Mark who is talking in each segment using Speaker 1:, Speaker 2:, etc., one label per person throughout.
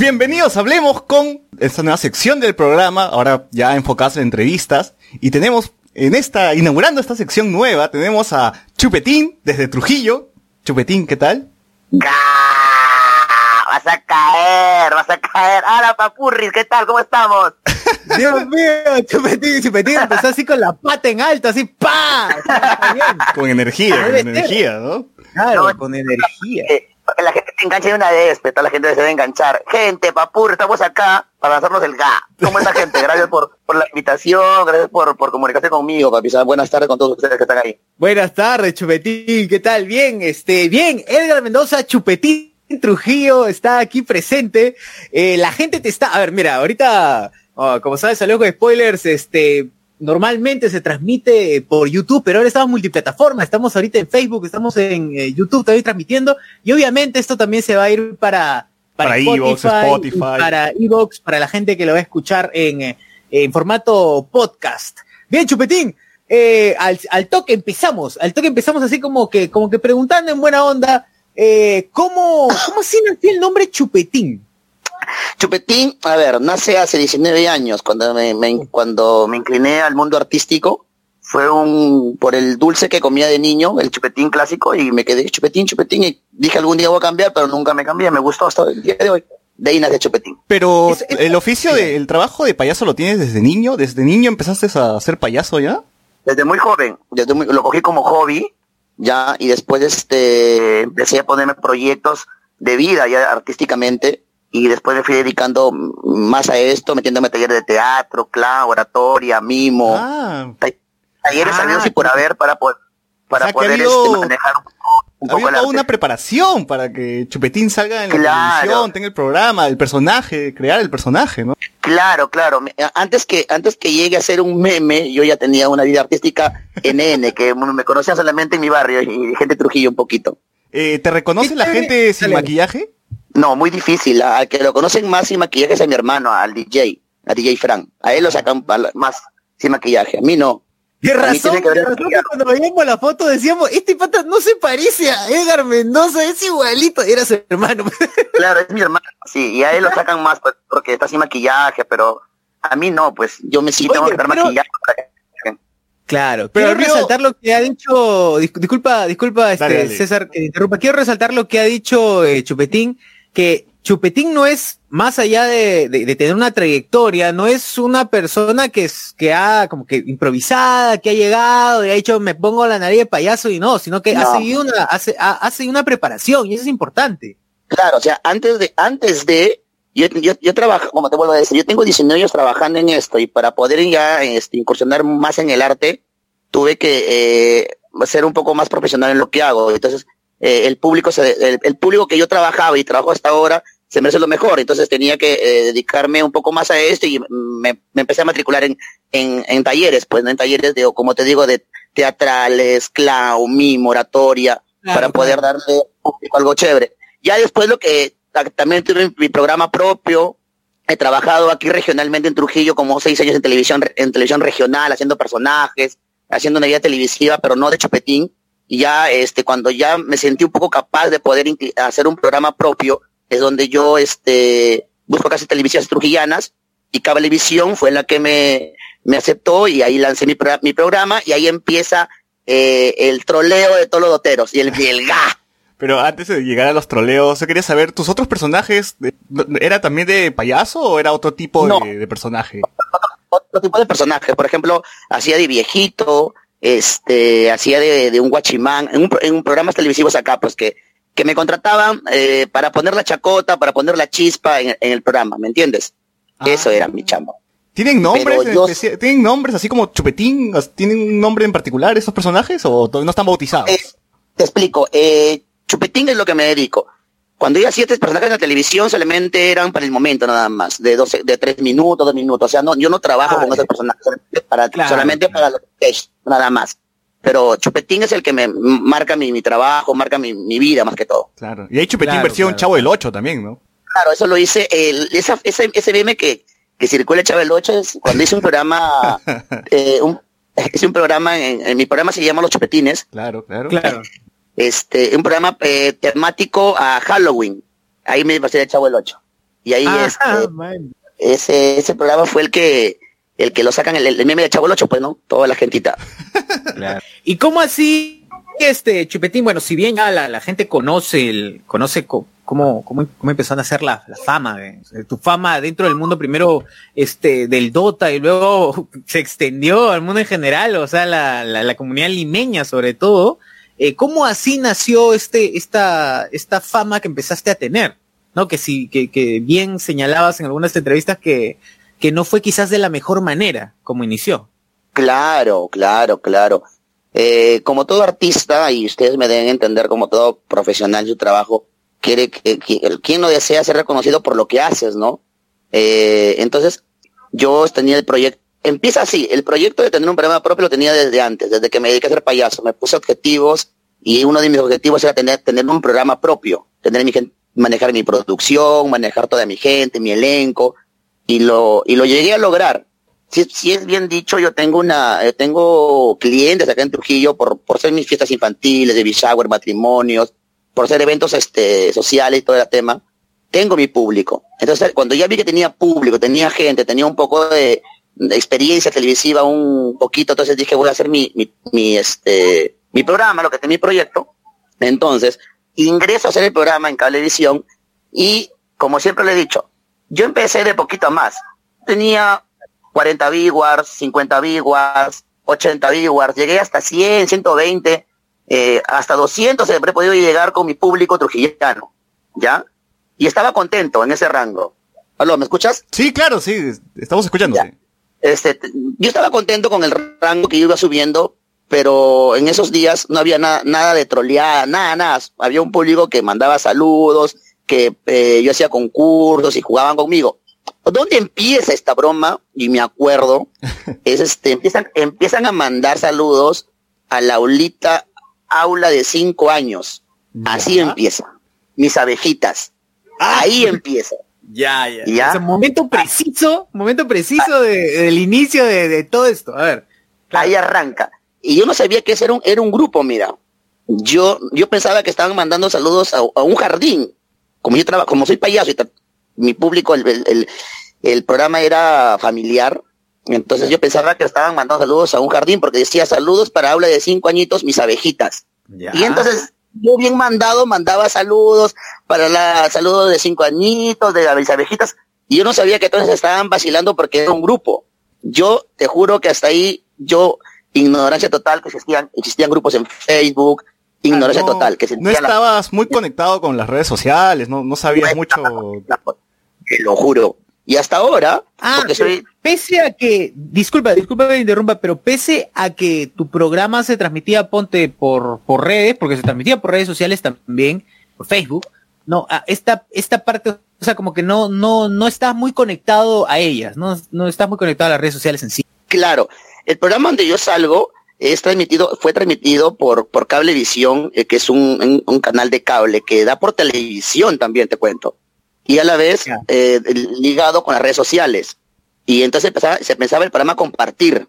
Speaker 1: Bienvenidos, hablemos con esta nueva sección del programa, ahora ya enfocadas en entrevistas, y tenemos en esta, inaugurando esta sección nueva, tenemos a Chupetín desde Trujillo. Chupetín, ¿qué tal?
Speaker 2: Vas a caer, vas a caer. ¡Hala, papurris! ¿Qué tal? ¿Cómo estamos?
Speaker 3: Dios mío, Chupetín, Chupetín empezó así con la pata en alto, así ¡pa!
Speaker 1: Con energía, con energía, ¿no?
Speaker 3: Claro, con energía.
Speaker 2: Eh, la gente se enganche de una vez, pero la gente se debe enganchar. Gente, papur, estamos acá para lanzarnos el ga. ¿Cómo está gente? Gracias por, por la invitación, gracias por, por comunicarse conmigo, papi. Buenas tardes con todos ustedes que están ahí.
Speaker 3: Buenas tardes, Chupetín, ¿qué tal? Bien, este, bien, Edgar Mendoza, Chupetín Trujillo está aquí presente. Eh, la gente te está, a ver, mira, ahorita, oh, como sabes, salió con spoilers, este, normalmente se transmite por YouTube, pero ahora estamos multiplataforma, estamos ahorita en Facebook, estamos en eh, YouTube también transmitiendo, y obviamente esto también se va a ir para,
Speaker 1: para, para Evox, Spotify,
Speaker 3: para Evox, para la gente que lo va a escuchar en, eh, en formato podcast. Bien, Chupetín, eh, al, al, toque empezamos, al toque empezamos así como que, como que preguntando en buena onda, eh, ¿cómo, cómo así nació el nombre Chupetín?
Speaker 2: Chupetín, a ver, nace hace 19 años, cuando me, me, cuando me incliné al mundo artístico, fue un, por el dulce que comía de niño, el chupetín clásico, y me quedé chupetín, chupetín, y dije algún día voy a cambiar, pero nunca me cambié, me gustó hasta el día de hoy. De ahí nace chupetín.
Speaker 1: Pero es, es, el oficio del de, trabajo de payaso lo tienes desde niño, desde niño empezaste a ser payaso ya?
Speaker 2: Desde muy joven, desde muy, lo cogí como hobby, ya, y después este, empecé a ponerme proyectos de vida ya artísticamente, y después me fui dedicando más a esto, metiéndome a talleres de teatro, clown, oratoria, mimo,
Speaker 1: ah.
Speaker 2: talleres ah, sabidos y por haber para poder, para
Speaker 1: o sea,
Speaker 2: poder
Speaker 1: habido,
Speaker 2: este, manejar un poco, un poco
Speaker 1: una preparación para que Chupetín salga en la
Speaker 2: claro.
Speaker 1: televisión, tenga el programa, el personaje, crear el personaje, ¿no?
Speaker 2: Claro, claro. Antes que, antes que llegue a ser un meme, yo ya tenía una vida artística en N, que me conocían solamente en mi barrio y gente de Trujillo un poquito.
Speaker 1: Eh, ¿Te reconoce la gente sin maquillaje?
Speaker 2: No, muy difícil. Al que lo conocen más sin maquillaje es a mi hermano, al DJ, a DJ Frank. A él lo sacan más sin maquillaje. A mí no.
Speaker 3: Qué razón, que razón que cuando veíamos la foto decíamos, este pata no se parece a Edgar Mendoza, es igualito, era su hermano.
Speaker 2: Claro, es mi hermano, sí, y a él lo sacan más pues, porque está sin maquillaje, pero a mí no, pues yo me sí tengo que estar pero... maquillaje para que...
Speaker 3: Claro, pero quiero resaltar lo que ha dicho, disculpa, disculpa, este, dale, dale. César, que interrumpa, quiero resaltar lo que ha dicho eh, Chupetín, que Chupetín no es más allá de, de, de, tener una trayectoria, no es una persona que es, que ha como que improvisada, que ha llegado y ha dicho me pongo la nariz de payaso y no, sino que no. ha seguido una, hace, ha, ha seguido una preparación y eso es importante.
Speaker 2: Claro, o sea, antes de, antes de, yo, yo, yo trabajo, como te vuelvo a decir, yo tengo 19 años trabajando en esto y para poder ya este, incursionar más en el arte, tuve que eh, ser un poco más profesional en lo que hago. Entonces, eh, el público se, el, el, público que yo trabajaba y trabajo hasta ahora se merece lo mejor. Entonces tenía que eh, dedicarme un poco más a esto y me, me empecé a matricular en, en, en, talleres pues no en talleres de como te digo de teatrales clown mimo oratoria claro, para poder claro. darle algo chévere. Ya después lo que también tuve mi programa propio he trabajado aquí regionalmente en Trujillo como seis años en televisión en televisión regional haciendo personajes haciendo una vida televisiva pero no de chupetín ya este cuando ya me sentí un poco capaz de poder hacer un programa propio es donde yo este busco casi televisiones trujillanas y Cablevisión fue la que me me aceptó y ahí lancé mi, mi programa y ahí empieza eh, el troleo de todos los doteros y el, y el ga.
Speaker 1: Pero antes de llegar a los troleos, yo quería saber, ¿tus otros personajes era también de payaso o era otro tipo
Speaker 2: no,
Speaker 1: de, de, personaje?
Speaker 2: Otro, otro, tipo de personaje, por ejemplo, hacía de viejito, este, hacía de, de un guachimán, en un, en un programas televisivos acá, pues que, que me contrataban eh, para poner la chacota, para poner la chispa en, en el programa, ¿me entiendes? Ah. Eso era mi chamba.
Speaker 1: ¿Tienen nombres? Yo... ¿Tienen nombres así como Chupetín? ¿Tienen un nombre en particular esos personajes o no están bautizados?
Speaker 2: Eh, te explico, eh, Chupetín es lo que me dedico. Cuando yo hacía estos personajes en la televisión solamente eran para el momento nada más, de 12, de tres minutos, dos minutos. O sea, no, yo no trabajo ah, con esos personajes para, claro. solamente para los sketch, nada más. Pero Chupetín es el que me marca mi, mi trabajo, marca mi, mi, vida más que todo.
Speaker 1: Claro. Y hay Chupetín claro, versión claro. Chavo del 8 también, ¿no?
Speaker 2: Claro, eso lo hice, el, esa, ese, ese meme que, que circula Chavo del 8 es cuando hice un programa, eh, un, hice un programa, en, en, mi programa se llama Los Chupetines.
Speaker 1: Claro, claro.
Speaker 3: Claro
Speaker 2: este, un programa eh, temático a Halloween. Ahí me pasé de Chavo el 8. Y ahí este, ese, ese programa fue el que el que lo sacan el, el meme de Chavo Locho, pues, ¿no? Toda la gentita.
Speaker 3: ¿Y cómo así, este, Chupetín? Bueno, si bien ya la, gente conoce el, conoce cómo, cómo, cómo empezaron a hacer la, fama, tu fama dentro del mundo primero, este, del Dota y luego se extendió al mundo en general, o sea, la, la, comunidad limeña sobre todo. Eh, ¿Cómo así nació este, esta, esta fama que empezaste a tener? ¿No? Que si, que, que bien señalabas en algunas entrevistas que que no fue quizás de la mejor manera como inició.
Speaker 2: Claro, claro, claro. Eh, como todo artista, y ustedes me deben entender como todo profesional su trabajo, quiere que, quien no desea ser reconocido por lo que haces, ¿no? Eh, entonces, yo tenía el proyecto, empieza así, el proyecto de tener un programa propio lo tenía desde antes, desde que me dediqué a ser payaso, me puse objetivos y uno de mis objetivos era tener, tener un programa propio, tener mi manejar mi producción, manejar toda mi gente, mi elenco, y lo, y lo llegué a lograr. Si, si es bien dicho, yo tengo una, eh, tengo clientes acá en Trujillo por, por ser mis fiestas infantiles, de shower, matrimonios, por ser eventos este, sociales y todo el tema. Tengo mi público. Entonces, cuando ya vi que tenía público, tenía gente, tenía un poco de, experiencia televisiva, un poquito, entonces dije, voy a hacer mi, mi, mi, este, mi programa, lo que tenía mi proyecto. Entonces, ingreso a hacer el programa en Cablevisión y, como siempre le he dicho, yo empecé de poquito a más. Tenía 40 viewers, 50 viewers, 80 viewers, llegué hasta 100, 120, eh, hasta 200 he podido llegar con mi público trujillano, ¿ya? Y estaba contento en ese rango. ¿Aló, me escuchas?
Speaker 1: Sí, claro, sí, estamos escuchando.
Speaker 2: Este, yo estaba contento con el rango que iba subiendo, pero en esos días no había nada, nada de troleada, nada, nada. Había un público que mandaba saludos, que eh, yo hacía concursos y jugaban conmigo. ¿Dónde empieza esta broma? Y me acuerdo, es este, empiezan, empiezan a mandar saludos a la aulita aula de cinco años. Así empieza. Mis abejitas. Ah. Ahí empieza.
Speaker 3: Ya, ya. ¿Ya? momento preciso, momento preciso del inicio de, todo esto. A ver.
Speaker 2: Ahí arranca. Y yo no sabía que ese era un, era un grupo, mira. Yo, yo pensaba que estaban mandando saludos a un jardín como yo trabajo, como soy payaso y mi público, el, el, programa era familiar, entonces yo pensaba que estaban mandando saludos a un jardín porque decía saludos para aula de cinco añitos, mis abejitas. Y entonces yo bien mandado mandaba saludos para la saludos de cinco añitos, de mis abejitas. Y yo no sabía que entonces estaban vacilando porque era un grupo. Yo te juro que hasta ahí yo, ignorancia total, que existían, existían grupos en Facebook, ignorancia total. Que
Speaker 1: no estabas muy conectado con las redes sociales, no, no sabías mucho.
Speaker 2: Te lo juro. Y hasta ahora,
Speaker 3: ah, pese a que, disculpa, disculpa que me interrumpa, pero pese a que tu programa se transmitía, ponte por, por redes, porque se transmitía por redes sociales también, por Facebook, no, esta, esta parte, o sea, como que no, no, no estás muy conectado a ellas, no, no estás muy conectado a las redes sociales en sí.
Speaker 2: Claro, el programa donde yo salgo es transmitido, fue transmitido por, por Cablevisión, eh, que es un, un, canal de cable que da por televisión también, te cuento. Y a la vez eh, ligado con las redes sociales. Y entonces empezaba, se pensaba el programa compartir.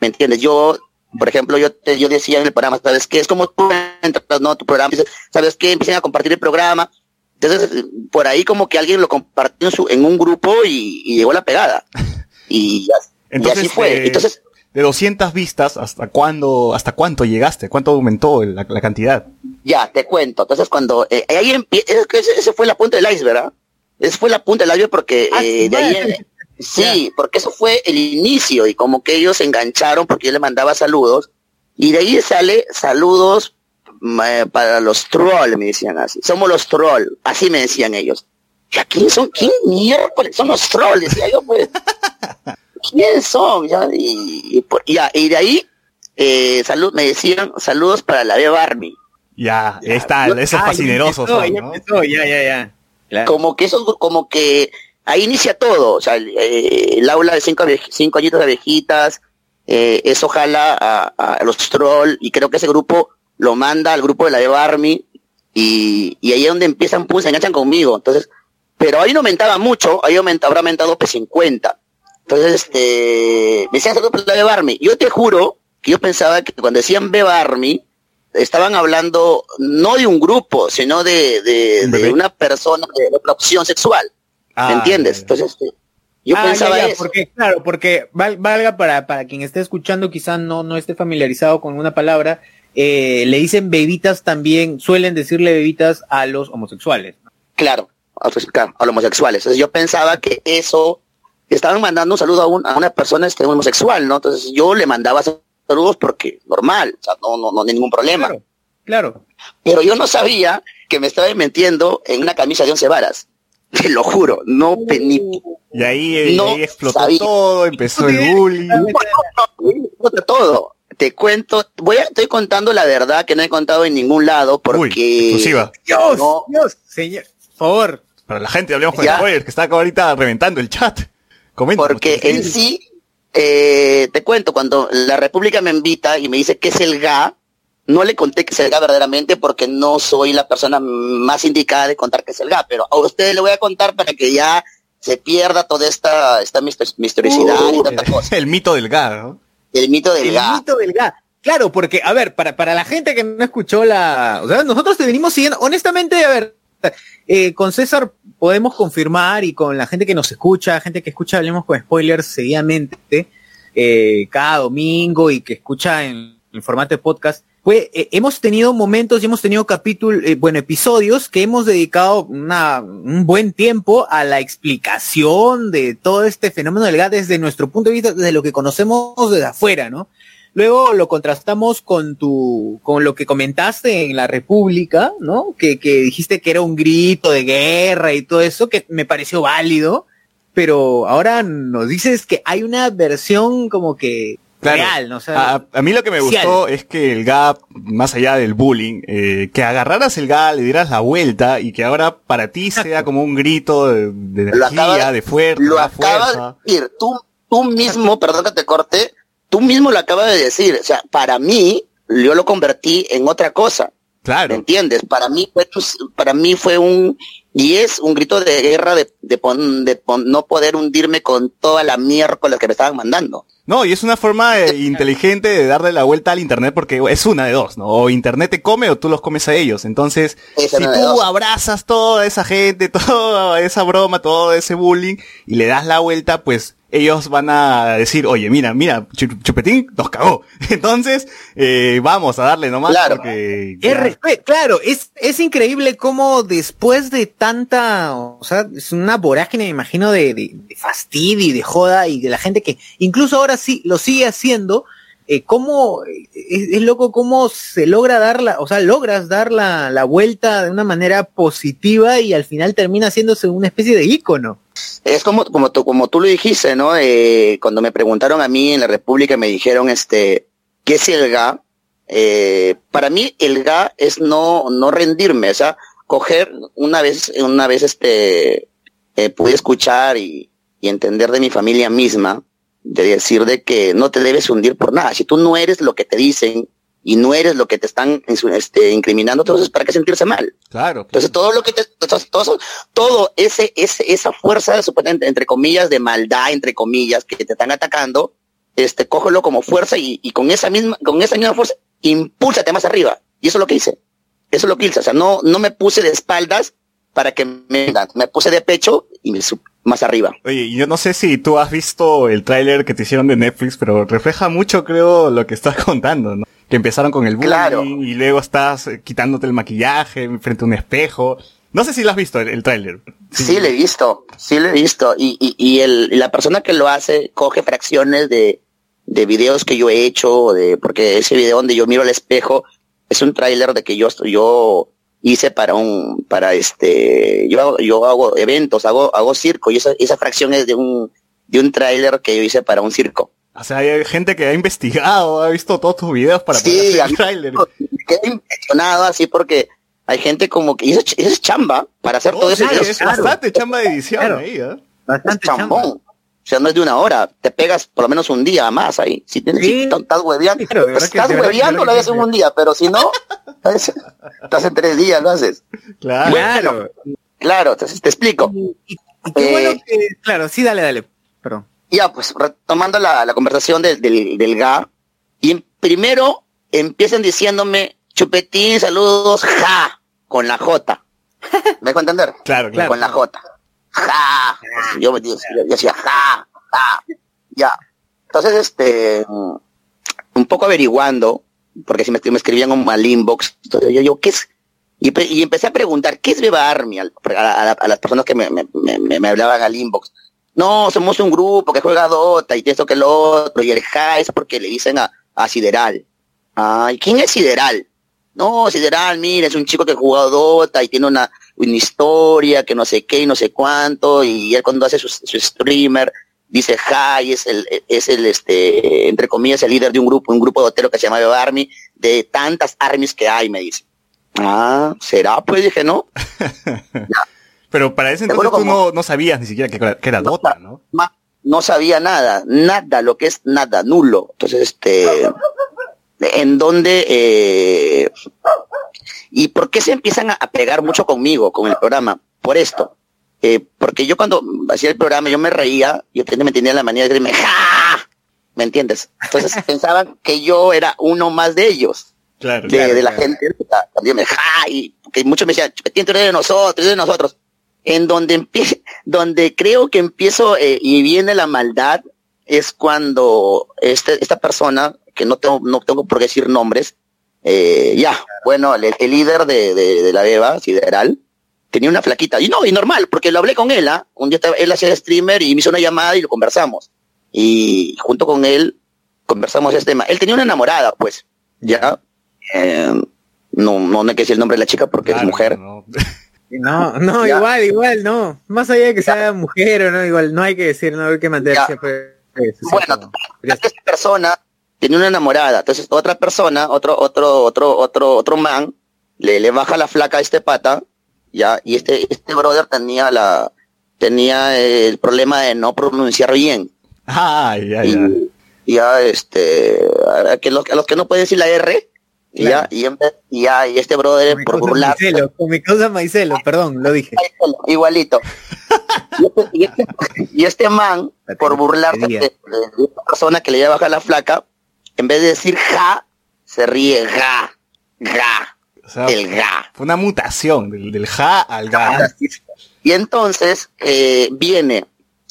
Speaker 2: ¿Me entiendes? Yo, por ejemplo, yo, yo decía en el programa, ¿sabes qué? Es como tú entras, ¿no? Tu programa, ¿sabes qué? Empiezan a compartir el programa. Entonces, por ahí como que alguien lo compartió en, su, en un grupo y, llegó la pegada. Y, entonces, y así fue. Eh, entonces,
Speaker 1: de 200 vistas, ¿hasta cuándo, hasta cuánto llegaste? ¿Cuánto aumentó la, cantidad?
Speaker 2: Ya, te cuento. Entonces cuando, eh, ahí ese, fue la punta del iceberg, ¿verdad? Ese fue la punta del iceberg porque ah, eh, de ahí, sí, porque eso fue el inicio y como que ellos se engancharon porque yo le mandaba saludos y de ahí sale saludos eh, para los trolls, me decían así. Somos los trolls, así me decían ellos. ¿Ya quién son? ¿Quién miércoles son los trolls? Decía yo, pues. ¿quiénes son? Ya, y, y de ahí, eh, salud, me decían saludos para la Beba Army.
Speaker 1: Ya, está, esos fascinerosos.
Speaker 3: Ya, ya,
Speaker 2: ya, Como que eso, como que ahí inicia todo, o sea, el, eh, aula de cinco, cinco añitos de abejitas, eh, eso jala a, los trolls, y creo que ese grupo lo manda al grupo de la Beba Army, y, y ahí es donde empiezan, pues, se enganchan conmigo, entonces, pero ahí no aumentaba mucho, ahí aumenta, habrá aumentado P50. Entonces, este, me decían saludos para Beba Army. Yo te juro que yo pensaba que cuando decían Beba Army, estaban hablando no de un grupo, sino de, de, una persona de otra opción sexual. ¿Me entiendes? Entonces, yo
Speaker 3: ah,
Speaker 2: pensaba
Speaker 3: ya, Porque, claro, porque valga para, para quien esté escuchando, quizá no, no esté familiarizado con una palabra, eh, le dicen bebitas también, suelen decirle bebitas a los homosexuales.
Speaker 2: Claro, a, los homosexuales. Entonces yo pensaba que eso, estaban mandando un saludo a, una persona este, homosexual, ¿no? Entonces yo le mandaba saludos porque normal, o sea, no, no, no, ningún problema.
Speaker 3: Claro, claro.
Speaker 2: Pero yo no sabía que me estaba metiendo en una camisa de once varas. Te lo juro, no ni,
Speaker 1: Y ahí, explotó todo, empezó el bullying.
Speaker 2: todo. Te cuento, voy a, estoy contando la verdad que no he contado en ningún lado porque.
Speaker 1: Dios,
Speaker 3: Dios, señor, por favor.
Speaker 1: Para la gente, hablemos con spoilers, que está ahorita reventando el chat.
Speaker 2: Comenta, porque en sí, eh, te cuento, cuando la República me invita y me dice que es el GA, no le conté que es el GA verdaderamente porque no soy la persona más indicada de contar que es el GA, pero a ustedes le voy a contar para que ya se pierda toda esta, esta misteriosidad y tanta uh, cosa.
Speaker 1: El mito del GA, ¿no?
Speaker 2: El mito del
Speaker 3: GA. El mito del GA. Claro, porque, a ver, para, para la gente que no escuchó la... O sea, nosotros te venimos siguiendo, honestamente, a ver, eh, con César podemos confirmar y con la gente que nos escucha, gente que escucha Hablemos con Spoilers seguidamente, eh, cada domingo y que escucha en, en formato de podcast, pues hemos tenido momentos y hemos tenido capítulos, eh, bueno, episodios que hemos dedicado una, un buen tiempo a la explicación de todo este fenómeno del gas desde nuestro punto de vista, desde lo que conocemos desde afuera, ¿no? Luego lo contrastamos con tu, con lo que comentaste en la República, ¿no? Que, que dijiste que era un grito de guerra y todo eso, que me pareció válido, pero ahora nos dices que hay una versión como que Real, ¿no?
Speaker 1: a, mí lo que me gustó es que el GAP, más allá del bullying, eh, que agarraras el GAP, le dieras la vuelta y que ahora para ti sea como un grito de, energía, de fuerza.
Speaker 2: Lo acabas de decir, tú, tú mismo, perdón que te corte, tú mismo lo acabas de decir. O sea, para mí, yo lo convertí en otra cosa.
Speaker 1: Claro.
Speaker 2: ¿Me entiendes? Para mí, para mí fue un, y es un grito de guerra de, de, de no poder hundirme con toda la miércoles que me estaban mandando.
Speaker 1: No, y es una forma eh, inteligente de darle la vuelta al internet porque es una de dos, ¿no? O internet te come o tú los comes a ellos. Entonces, si tú abrazas toda esa gente, toda esa broma, todo ese bullying y le das la vuelta, pues ellos van a decir, oye, mira, mira, Chupetín nos cagó. Entonces, eh, vamos a darle nomás
Speaker 3: claro.
Speaker 1: porque...
Speaker 3: Es claro, es, es increíble cómo después de tanta, o sea, es una vorágine, me imagino, de, de, de fastidio y de joda y de la gente que incluso ahora sí lo sigue haciendo, eh, cómo, es, loco cómo se logra dar la, o sea, logras dar la, la vuelta de una manera positiva y al final termina haciéndose una especie de ícono.
Speaker 2: Es como, como, tú, como tú lo dijiste, ¿no? Eh, cuando me preguntaron a mí en la República, me dijeron, este, ¿qué es el GA? Eh, para mí el GA es no, no rendirme, o sea, coger una vez, una vez este, eh, pude escuchar y, y entender de mi familia misma, de decir de que no te debes hundir por nada. Si tú no eres lo que te dicen, y no eres lo que te están este, incriminando, entonces ¿para qué sentirse mal?
Speaker 1: Claro.
Speaker 2: Entonces todo lo que te, todo, todo ese, ese, esa fuerza, entre comillas, de maldad, entre comillas, que te están atacando, este, cógelo como fuerza y, y con esa misma, con esa misma fuerza, impúlsate más arriba. Y eso es lo que hice. Eso es lo que hice. O sea, no, no me puse de espaldas para que me, me puse de pecho y me, más arriba.
Speaker 1: Oye, yo no sé si tú has visto el tráiler que te hicieron de Netflix, pero refleja mucho, creo, lo que estás contando, ¿no? Que empezaron con el bullying y luego estás eh, quitándote el maquillaje frente a un espejo. No sé si lo has visto, el, el tráiler.
Speaker 2: Sí. lo he visto, sí lo he visto. Y, y, y el, la persona que lo hace coge fracciones de, de videos que yo he hecho, de, porque ese video donde yo miro al espejo es un tráiler de que yo, yo hice para un, para este, yo hago, yo hago eventos, hago, hago circo y esa, esa fracción es de un, de un tráiler que yo hice para un circo.
Speaker 1: O sea, hay gente que ha investigado, ha visto todos tus videos para
Speaker 2: sí, hacer el tráiler. Me quedé impresionado así porque hay gente como que hizo, es chamba para hacer todo eso.
Speaker 1: Es bastante chamba de edición ahí, ¿eh?
Speaker 2: Bastante chambón. O sea, no es de una hora, te pegas por lo menos un día más ahí. Si tienes, si estás hueveando, pues estás hueveando, lo haces en un día, pero si no, estás en tres días, lo haces.
Speaker 3: Claro.
Speaker 2: claro, entonces te explico.
Speaker 3: Y, qué bueno eh, que, claro, sí, dale, dale, perdón.
Speaker 2: Ya, pues, retomando la, la conversación del, del, del GA, y primero empiezan diciéndome, Chupetín, saludos, ja, con la J. ¿Me dejo entender?
Speaker 1: Claro, claro.
Speaker 2: Con la J. ja. Yo, yo, yo decía, ja, ja, ya. Entonces, este, un poco averiguando, porque si me, me escribían un mal inbox, entonces yo, yo, ¿qué es? Y, y, empecé a preguntar, ¿qué es Beba Army? A, a, a las personas que me, me, me, me, hablaban al inbox. No, somos un grupo que juega Dota y esto que lo otro, y el ja es porque le dicen a, a Sideral. Ay, ¿quién es Sideral? No, Sideral, mira, es un chico que juega Dota y tiene una, una historia que no sé qué y no sé cuánto, y él cuando hace su, su streamer, dice Jai, es el, es el, este, entre comillas, el líder de un grupo, un grupo de hotero que se llama Army, de tantas armies que hay, me dice. Ah, ¿será? Pues dije, ¿no?
Speaker 1: Pero para ese entonces tú no, no, sabías ni siquiera que, que era no, Dota, ¿no?
Speaker 2: No sabía nada, nada, lo que es nada, nulo. Entonces, este, en donde, eh, ¿y por qué se empiezan a pegar mucho conmigo, con el programa? Por esto. Eh, porque yo cuando hacía el programa yo me reía, yo me tenía la manía de decirme, ¡ja! ¿Me entiendes? Entonces pensaban que yo era uno más de ellos.
Speaker 1: Claro,
Speaker 2: de,
Speaker 1: claro,
Speaker 2: de la
Speaker 1: claro.
Speaker 2: gente, también me ja, y que muchos me decían, Chupetín, tú eres de nosotros, eres de nosotros. En donde empie donde creo que empiezo eh, y viene la maldad es cuando este, esta persona, que no tengo, no tengo por qué decir nombres, eh, ya, bueno, el, el líder de, de, de, la Beba, Sideral, tenía una flaquita. Y no, y normal, porque lo hablé con él, ¿ah? Un día estaba, él hacía streamer y me hizo una llamada y lo conversamos. Y junto con él conversamos este tema. Él tenía una enamorada, pues, ya. Eh, no, no, no hay que decir el nombre de la chica porque claro, es mujer.
Speaker 3: No, no, no igual, igual, no. Más allá de que ya. sea mujer o no, igual, no hay que decir, no hay que mantenerse. Pues,
Speaker 2: bueno, esta persona tenía una enamorada. Entonces, otra persona, otro, otro, otro, otro, otro man, le, le baja la flaca a este pata ya y este este brother tenía la tenía el problema de no pronunciar bien
Speaker 1: ah ya ya
Speaker 2: y, ya este a, que los, a los que no pueden decir la r claro. ya y, y ya y este brother
Speaker 3: con
Speaker 2: por burlar
Speaker 3: con mi causa maicelo perdón lo dije
Speaker 2: igualito y, este, y, este, y, este, man por burlarse de, de, una persona que le lleva a bajar la flaca en vez de decir ja se ríe ga ga
Speaker 1: o sea,
Speaker 2: el ga.
Speaker 1: Fue una mutación del, del ja al ga.
Speaker 2: Y entonces eh, viene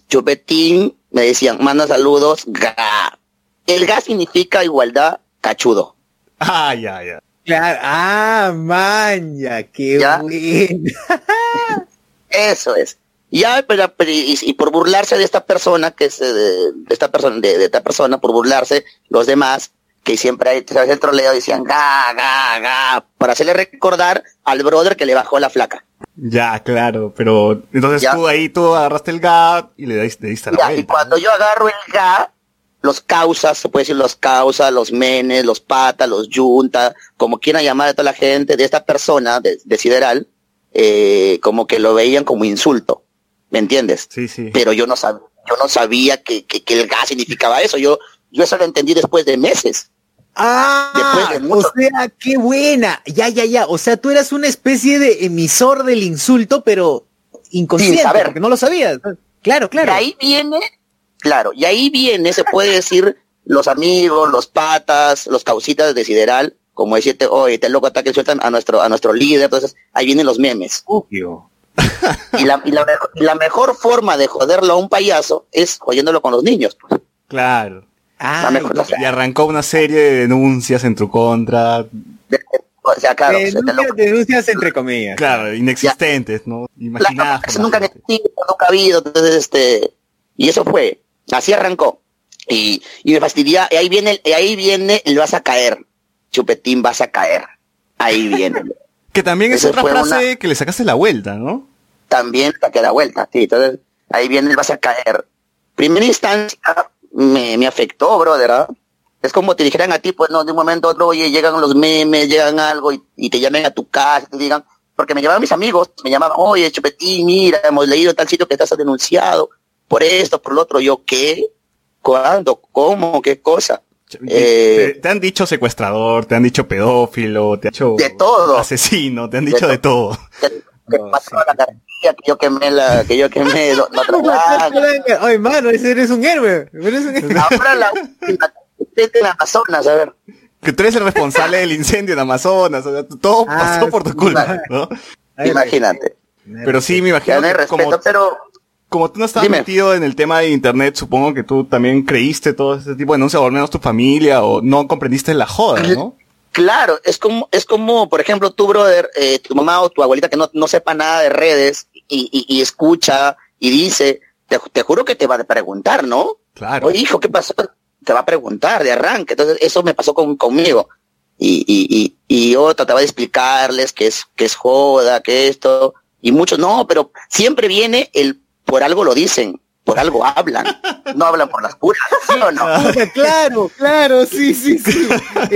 Speaker 2: Chupetín, me decían, manda saludos, ga. El ga significa igualdad, cachudo.
Speaker 1: Ah, ya, ya.
Speaker 3: Claro, ah, maña, qué
Speaker 2: ¿Ya?
Speaker 3: bueno.
Speaker 2: Eso es. Ya, pero, pero y, y, por burlarse de esta persona, que es de, de esta persona, de, de, esta persona, por burlarse, los demás, que siempre hay, sabes, el troleo decían ga, ga, ga, para hacerle recordar al brother que le bajó la flaca.
Speaker 1: Ya, claro, pero entonces ya. tú ahí tú agarraste el ga y le diste, le diste la
Speaker 2: ya,
Speaker 1: vuelta.
Speaker 2: Y cuando yo agarro el ga, los causas, se puede decir los causas, los menes, los patas, los yunta, como quieran llamar a toda la gente de esta persona, de, de Sideral, eh, como que lo veían como insulto. ¿Me entiendes?
Speaker 1: Sí, sí.
Speaker 2: Pero yo no sabía, yo no sabía que, que, que el ga significaba eso. Yo, yo eso lo entendí después de meses.
Speaker 3: Ah, de mucho... o sea, qué buena. Ya, ya, ya. O sea, tú eras una especie de emisor del insulto, pero inconsciente, porque no lo sabías. Claro, claro.
Speaker 2: Y ahí viene, claro, y ahí viene, se puede decir, los amigos, los patas, los causitas de Sideral, como decirte, oye, este loco ataque sueltan a nuestro, a nuestro líder, entonces ahí vienen los memes.
Speaker 3: Obvio.
Speaker 2: y, la, y la, mejor, la mejor forma de joderlo a un payaso es jodiéndolo con los niños. Pues.
Speaker 1: Claro.
Speaker 3: Ah,
Speaker 1: y arrancó una serie de denuncias en tu contra.
Speaker 2: De, o sea, claro,
Speaker 3: denuncias, entre comillas.
Speaker 1: Claro, inexistentes, ya. ¿no? Imaginadas.
Speaker 2: Claro, nunca existido, nunca ha habido, entonces este, y eso fue, así arrancó. Y, y me fastidia, y ahí viene, y ahí viene el vas a caer, chupetín vas a caer. Ahí viene.
Speaker 1: que también es otra frase una... que le sacaste la vuelta, ¿no?
Speaker 2: También saqué la vuelta, sí, entonces ahí viene el vas a caer. Primera instancia, me, me afectó, brother. ¿eh? Es como te dijeran a ti, pues no, de un momento a otro, oye, llegan los memes, llegan algo y, y te llamen a tu casa, te digan, porque me llamaban mis amigos, me llamaban, oye, Chupetín, mira, hemos leído tal sitio que estás denunciado por esto, por lo otro. Yo, ¿qué? ¿Cuándo? ¿Cómo? ¿Qué cosa?
Speaker 1: Eh, te, te, han dicho secuestrador, te han dicho pedófilo, te han dicho
Speaker 2: de todo.
Speaker 1: asesino, te han dicho de, de todo.
Speaker 2: Te, te pasó la garantía que yo quemé la, que yo quemé lo, la otra
Speaker 3: Ay, mano, ese eres un héroe. Eres un héroe.
Speaker 2: Ahora la última, en Amazonas, a ver.
Speaker 1: Que tú eres el responsable del incendio en Amazonas, o sea, todo ah, pasó por tu culpa, ¿no?
Speaker 2: Imagínate.
Speaker 1: Pero sí, me imagino
Speaker 2: que
Speaker 1: respeto,
Speaker 2: como... pero
Speaker 1: como tú no estabas metido en el tema de internet, supongo que tú también creíste todo ese tipo de denuncias, o al menos tu familia, o no comprendiste la joda, ¿no?
Speaker 2: Claro, es como, es como, por ejemplo, tu brother, eh, tu mamá o tu abuelita que no, no sepa nada de redes y, y, escucha y dice, te, juro que te va a preguntar, ¿no?
Speaker 1: Claro.
Speaker 2: Oye, hijo, ¿qué pasó? Te va a preguntar de arranque. Entonces, eso me pasó con, conmigo. Y, y, y, y yo trataba de explicarles que es, que es joda, que esto. Y muchos, no, pero siempre viene el, por algo lo dicen por algo hablan, no hablan por las puras, no?
Speaker 3: Claro, claro, sí, sí, sí.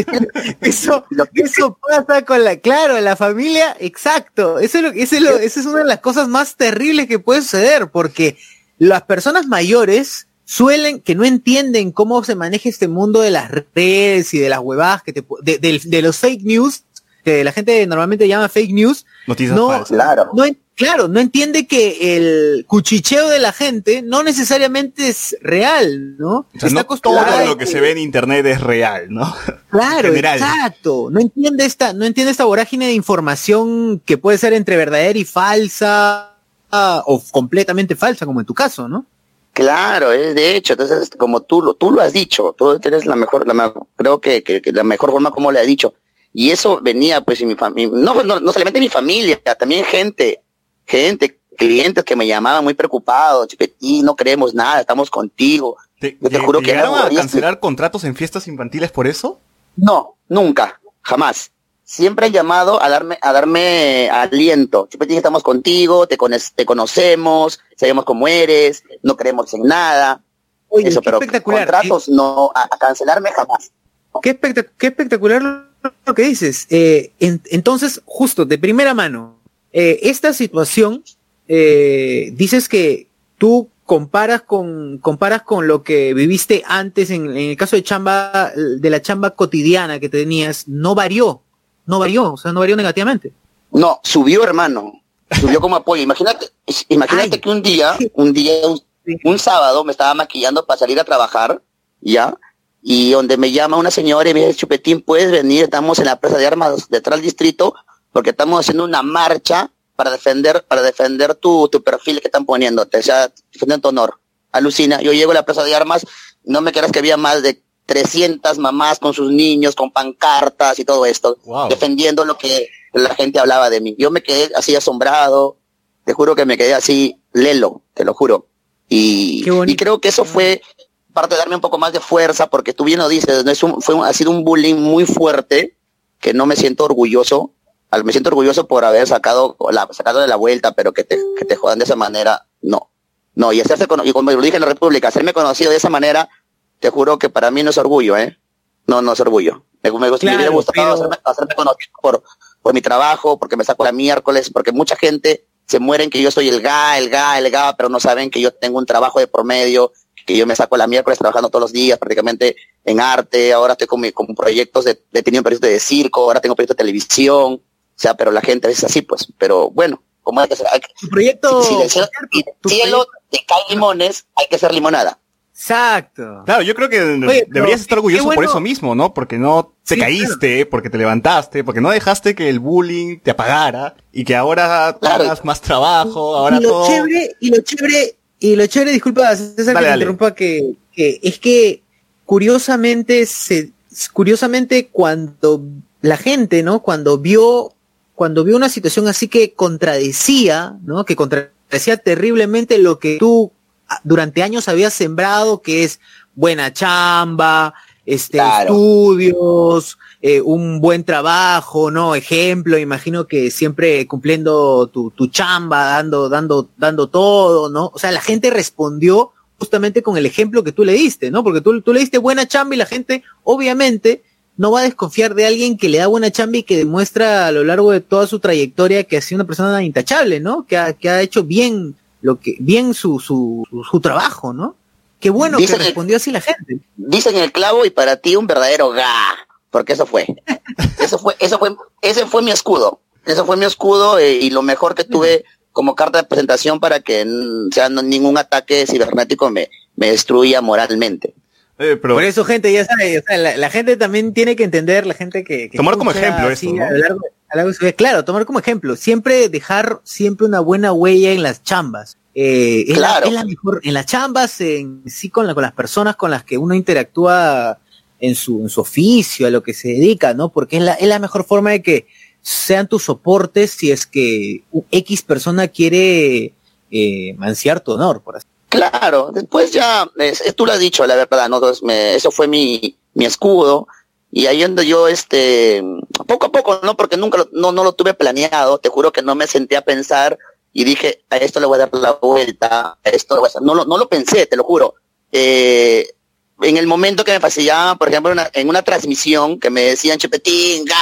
Speaker 3: Eso, eso pasa con la, claro, la familia, exacto. Eso es, lo, eso, es lo, eso es una de las cosas más terribles que puede suceder, porque las personas mayores suelen, que no entienden cómo se maneja este mundo de las redes y de las huevadas, que te, de, de, los fake news, que la gente normalmente llama fake news,
Speaker 1: Noticias
Speaker 3: no, claro. no, claro, no entiende que el cuchicheo de la gente no necesariamente es real, ¿no?
Speaker 1: no todo lo que se ve en internet es real, ¿no?
Speaker 3: Claro, exacto. No entiende esta, no entiende esta vorágine de información que puede ser entre verdadera y falsa o completamente falsa, como en tu caso, ¿no?
Speaker 2: Claro, es de hecho, entonces como tú lo, tú lo has dicho, tú tienes la mejor, la, creo que, que, la mejor forma como le has dicho. Y eso venía pues en mi familia, no, no, no solamente mi familia, también gente gente, clientes que me llamaban muy preocupados, Chipetín, no creemos nada, estamos contigo.
Speaker 1: ¿Te, Yo te juro que a cancelar contratos en fiestas infantiles por eso?
Speaker 2: No, nunca, jamás. Siempre han llamado a darme, a darme aliento. Chipetín, estamos contigo, te, te conocemos, sabemos cómo eres, no creemos en nada. eso, pero contratos no, a, cancelarme jamás.
Speaker 3: Qué, qué espectacular lo que dices. Eh, entonces, justo, de primera mano, eh, esta situación, eh, dices que tú comparas con, comparas con lo que viviste antes en, el caso de chamba, de la chamba cotidiana que tenías, no varió, no varió, o sea, no varió negativamente.
Speaker 2: No, subió hermano, subió como apoyo. Imagínate, imagínate que un día, un día, un, sábado me estaba maquillando para salir a trabajar, ¿ya? Y donde me llama una señora y me dice, Chupetín, puedes venir, estamos en la presa de armas detrás del distrito, porque estamos haciendo una marcha para defender, para defender tu, tu perfil que están poniéndote, o sea, defender tu honor. Alucina, yo llego a la plaza de armas, no me creas que había más de 300 mamás con sus niños, con pancartas y todo esto, defendiendo lo que la gente hablaba de mí. Yo me quedé así asombrado, te juro que me quedé así lelo, te lo juro. Y, y creo que eso fue parte de darme un poco más de fuerza, porque tú bien lo dices, es un, fue ha sido un bullying muy fuerte, que no me siento orgulloso, me siento orgulloso por haber sacado la, sacado de la vuelta, pero que te, que te jodan de esa manera, no. No, y hacerse y como lo dije en la República, hacerme conocido de esa manera, te juro que para mí no es orgullo, ¿eh? No, no es orgullo. Me, me, hubiera gustado hacerme, conocido por, por mi trabajo, porque me saco la miércoles, porque mucha gente se mueren que yo soy el GA, el GA, el GA, pero no saben que yo tengo un trabajo de promedio, que yo me saco la miércoles trabajando todos los días prácticamente en arte, ahora estoy con, con proyectos de, he tenido proyectos de circo, ahora tengo proyectos de televisión, o sea, pero la gente es así, pues. Pero bueno, como hay que ser. Hay
Speaker 3: tu proyecto.
Speaker 2: Si, el cielo, te cae limones, hay que ser limonada.
Speaker 3: Exacto.
Speaker 1: Claro, yo creo que deberías estar orgulloso por eso mismo, ¿no? Porque no te caíste, porque te levantaste, porque no dejaste que el bullying te apagara y que ahora hagas más trabajo, ahora
Speaker 3: y lo
Speaker 1: todo...
Speaker 3: Chévere, y lo chévere, y lo chévere, disculpa, César, que interrumpa, que, que es que curiosamente se, curiosamente cuando la gente, ¿no? Cuando vio cuando vio una situación así que contradecía, ¿no? Que contradecía terriblemente lo que tú ah, durante años habías sembrado, que es buena chamba, este, estudios, eh, un buen trabajo, ¿no? Ejemplo, imagino que siempre cumpliendo tu, tu chamba, dando, dando, dando todo, ¿no? O sea, la gente respondió justamente con el ejemplo que tú le diste, ¿no? Porque tú, tú le diste buena chamba y la gente, obviamente, no va a desconfiar de alguien que le da buena chamba y que demuestra a lo largo de toda su trayectoria que ha sido una persona intachable, ¿no? Que ha, que ha hecho bien lo que, bien su, su, su trabajo, ¿no? Qué bueno que respondió así la gente.
Speaker 2: Dicen el clavo y para ti un verdadero ga, porque eso fue. eso fue, eso fue, ese fue mi escudo. Eso fue mi escudo eh, y lo mejor que tuve como carta de presentación para que sea, ningún ataque cibernético me, me destruya moralmente.
Speaker 3: Eh, Por eso, gente, ya sabe, o sea, la, gente también tiene que entender, la gente que...
Speaker 1: tomar como ejemplo eso,
Speaker 3: claro, tomar como ejemplo. Siempre dejar siempre una buena huella en las chambas. Eh, es, la, mejor, en las chambas, en sí con, la, con las personas con las que uno interactúa en su, en su oficio, a lo que se dedica, ¿no? Porque es la, es la mejor forma de que sean tus soportes si es que X persona quiere eh, manciar tu honor, por así
Speaker 2: Claro, después ya, tú lo has dicho, la verdad, ¿no? eso fue mi, mi escudo, y ahí ando yo, este, poco a poco, ¿no? Porque nunca lo, no, no lo tuve planeado, te juro que no me senté a pensar y dije, a esto le voy a dar la vuelta, a esto no lo, no lo pensé, te lo juro. Eh, en el momento que me fastidiaban, por ejemplo, en una transmisión que me decían, Chupetín, ga,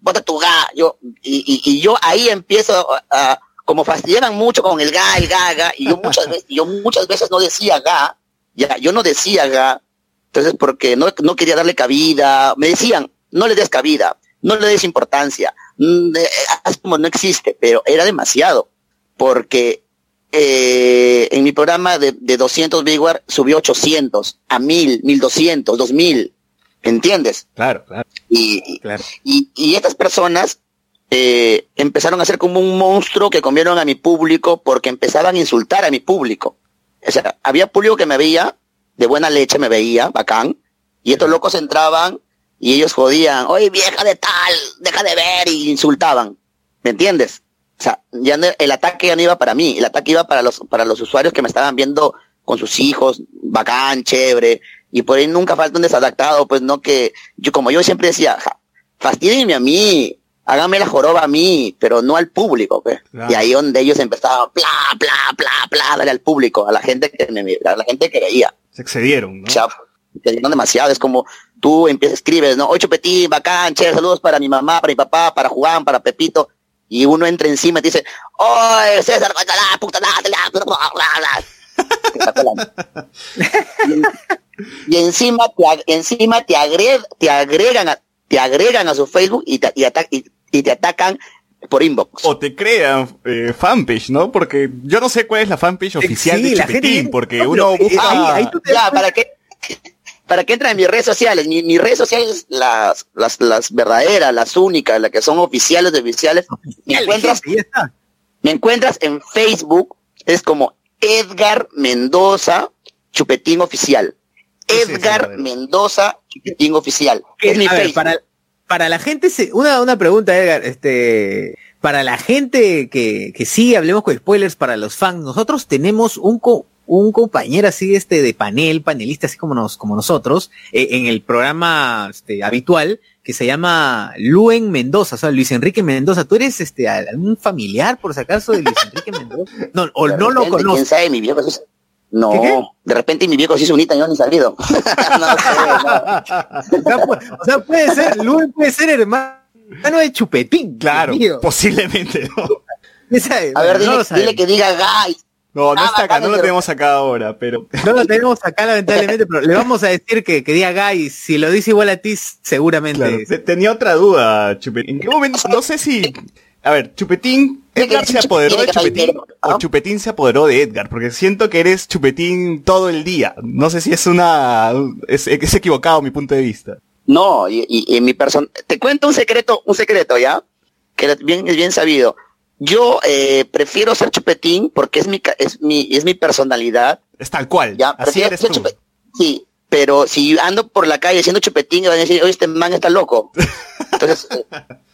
Speaker 2: bota tu ga, yo, y, y, yo ahí empiezo a, como fastidiaban mucho con el ga, el ga, ga, y yo muchas veces, yo muchas veces no decía ga, ya, yo no decía ga, entonces porque no, no quería darle cabida, me decían, no le des cabida, no le des importancia, mm, eh, como no existe, pero era demasiado, porque eh, en mi programa de, de 200 Bigware subió 800, a 1000, 1200, 2000, ¿entiendes?
Speaker 1: Claro, claro.
Speaker 2: Y, y, y estas personas eh, empezaron a ser como un monstruo que comieron a mi público porque empezaban a insultar a mi público. O sea, había público que me veía, de buena leche me veía, bacán, y estos locos entraban y ellos jodían, oye vieja de tal, deja de ver, y insultaban. ¿Me entiendes? O sea, ya el ataque ya no iba para mí, el ataque iba para los, para los usuarios que me estaban viendo con sus hijos, bacán, chévere, y por ahí nunca falta un desadaptado, pues no que, yo como yo siempre decía, fastidienme a mí, hágame la joroba a mí, pero no al público, pues. Y ahí donde ellos empezaban, bla, bla, bla, bla, darle al público, a la gente que me, a la gente que veía.
Speaker 1: Se excedieron, ¿no?
Speaker 2: O sea, se excedieron demasiado, es como tú empiezas, escribes, ¿no? Ocho Petit, bacán, chévere, saludos para mi mamá, para mi papá, para Juan, para Pepito, y uno entra encima y te dice, ¡Oh, César, la puta, la, bla! y, encima te, encima te, agregan, te agregan a, te agregan a su Facebook y te, y, te atacan por inbox.
Speaker 1: O te crean eh, fanpage, ¿no? Porque yo no sé cuál es la fanpage oficial de Chupetín, porque uno busca...
Speaker 2: ya, ¿para qué? Para que entren en mis redes sociales. Mi, mis redes sociales, las, las, las verdaderas, las únicas, las que son oficiales de oficiales, me encuentras, me encuentras en Facebook, es como Edgar Mendoza Chupetín Oficial. Edgar Mendoza Chupetín Oficial. Es mi Facebook.
Speaker 3: Para, para la gente, una, una pregunta, Edgar, este, para la gente que, que sí, hablemos con spoilers, para los fans, nosotros tenemos un, un compañero así este de panel, panelista así como nos, como nosotros, eh, en el programa este, habitual, que se llama Luen Mendoza, o sea, Luis Enrique Mendoza. ¿Tú eres este algún familiar, por si acaso, de Luis Enrique Mendoza? No, o no lo conoces. ¿Quién
Speaker 2: sabe, mi viejo? No, de repente mi viejo se hizo unita y yo ni salido. no,
Speaker 3: o, sea, puede ser, Luen puede ser hermano de Chupetín.
Speaker 1: Claro, posiblemente, ¿no?
Speaker 2: A ver, dile, dile que diga guys.
Speaker 1: No, no está acá, no lo tenemos acá ahora, pero.
Speaker 3: No lo tenemos acá, lamentablemente, pero le vamos a decir que, que diga Guy, si lo dice igual a ti, seguramente.
Speaker 1: Tenía otra duda, Chupetín. ¿En qué momento? No sé si. A ver, Chupetín, Edgar se apoderó de Chupetín o Chupetín se apoderó de Edgar, porque siento que eres Chupetín todo el día. No sé si es una. Es, es equivocado mi punto de vista.
Speaker 2: No, y, y, mi persona. Te cuento un secreto, un secreto, ¿ya? Que bien, es bien sabido yo eh, prefiero ser chupetín porque es mi, es mi, es mi personalidad.
Speaker 1: Es tal cual. Ya, Así eres tú.
Speaker 2: Sí, pero si ando por la calle siendo chupetín, van a decir, oye, este man está loco. Entonces, eh,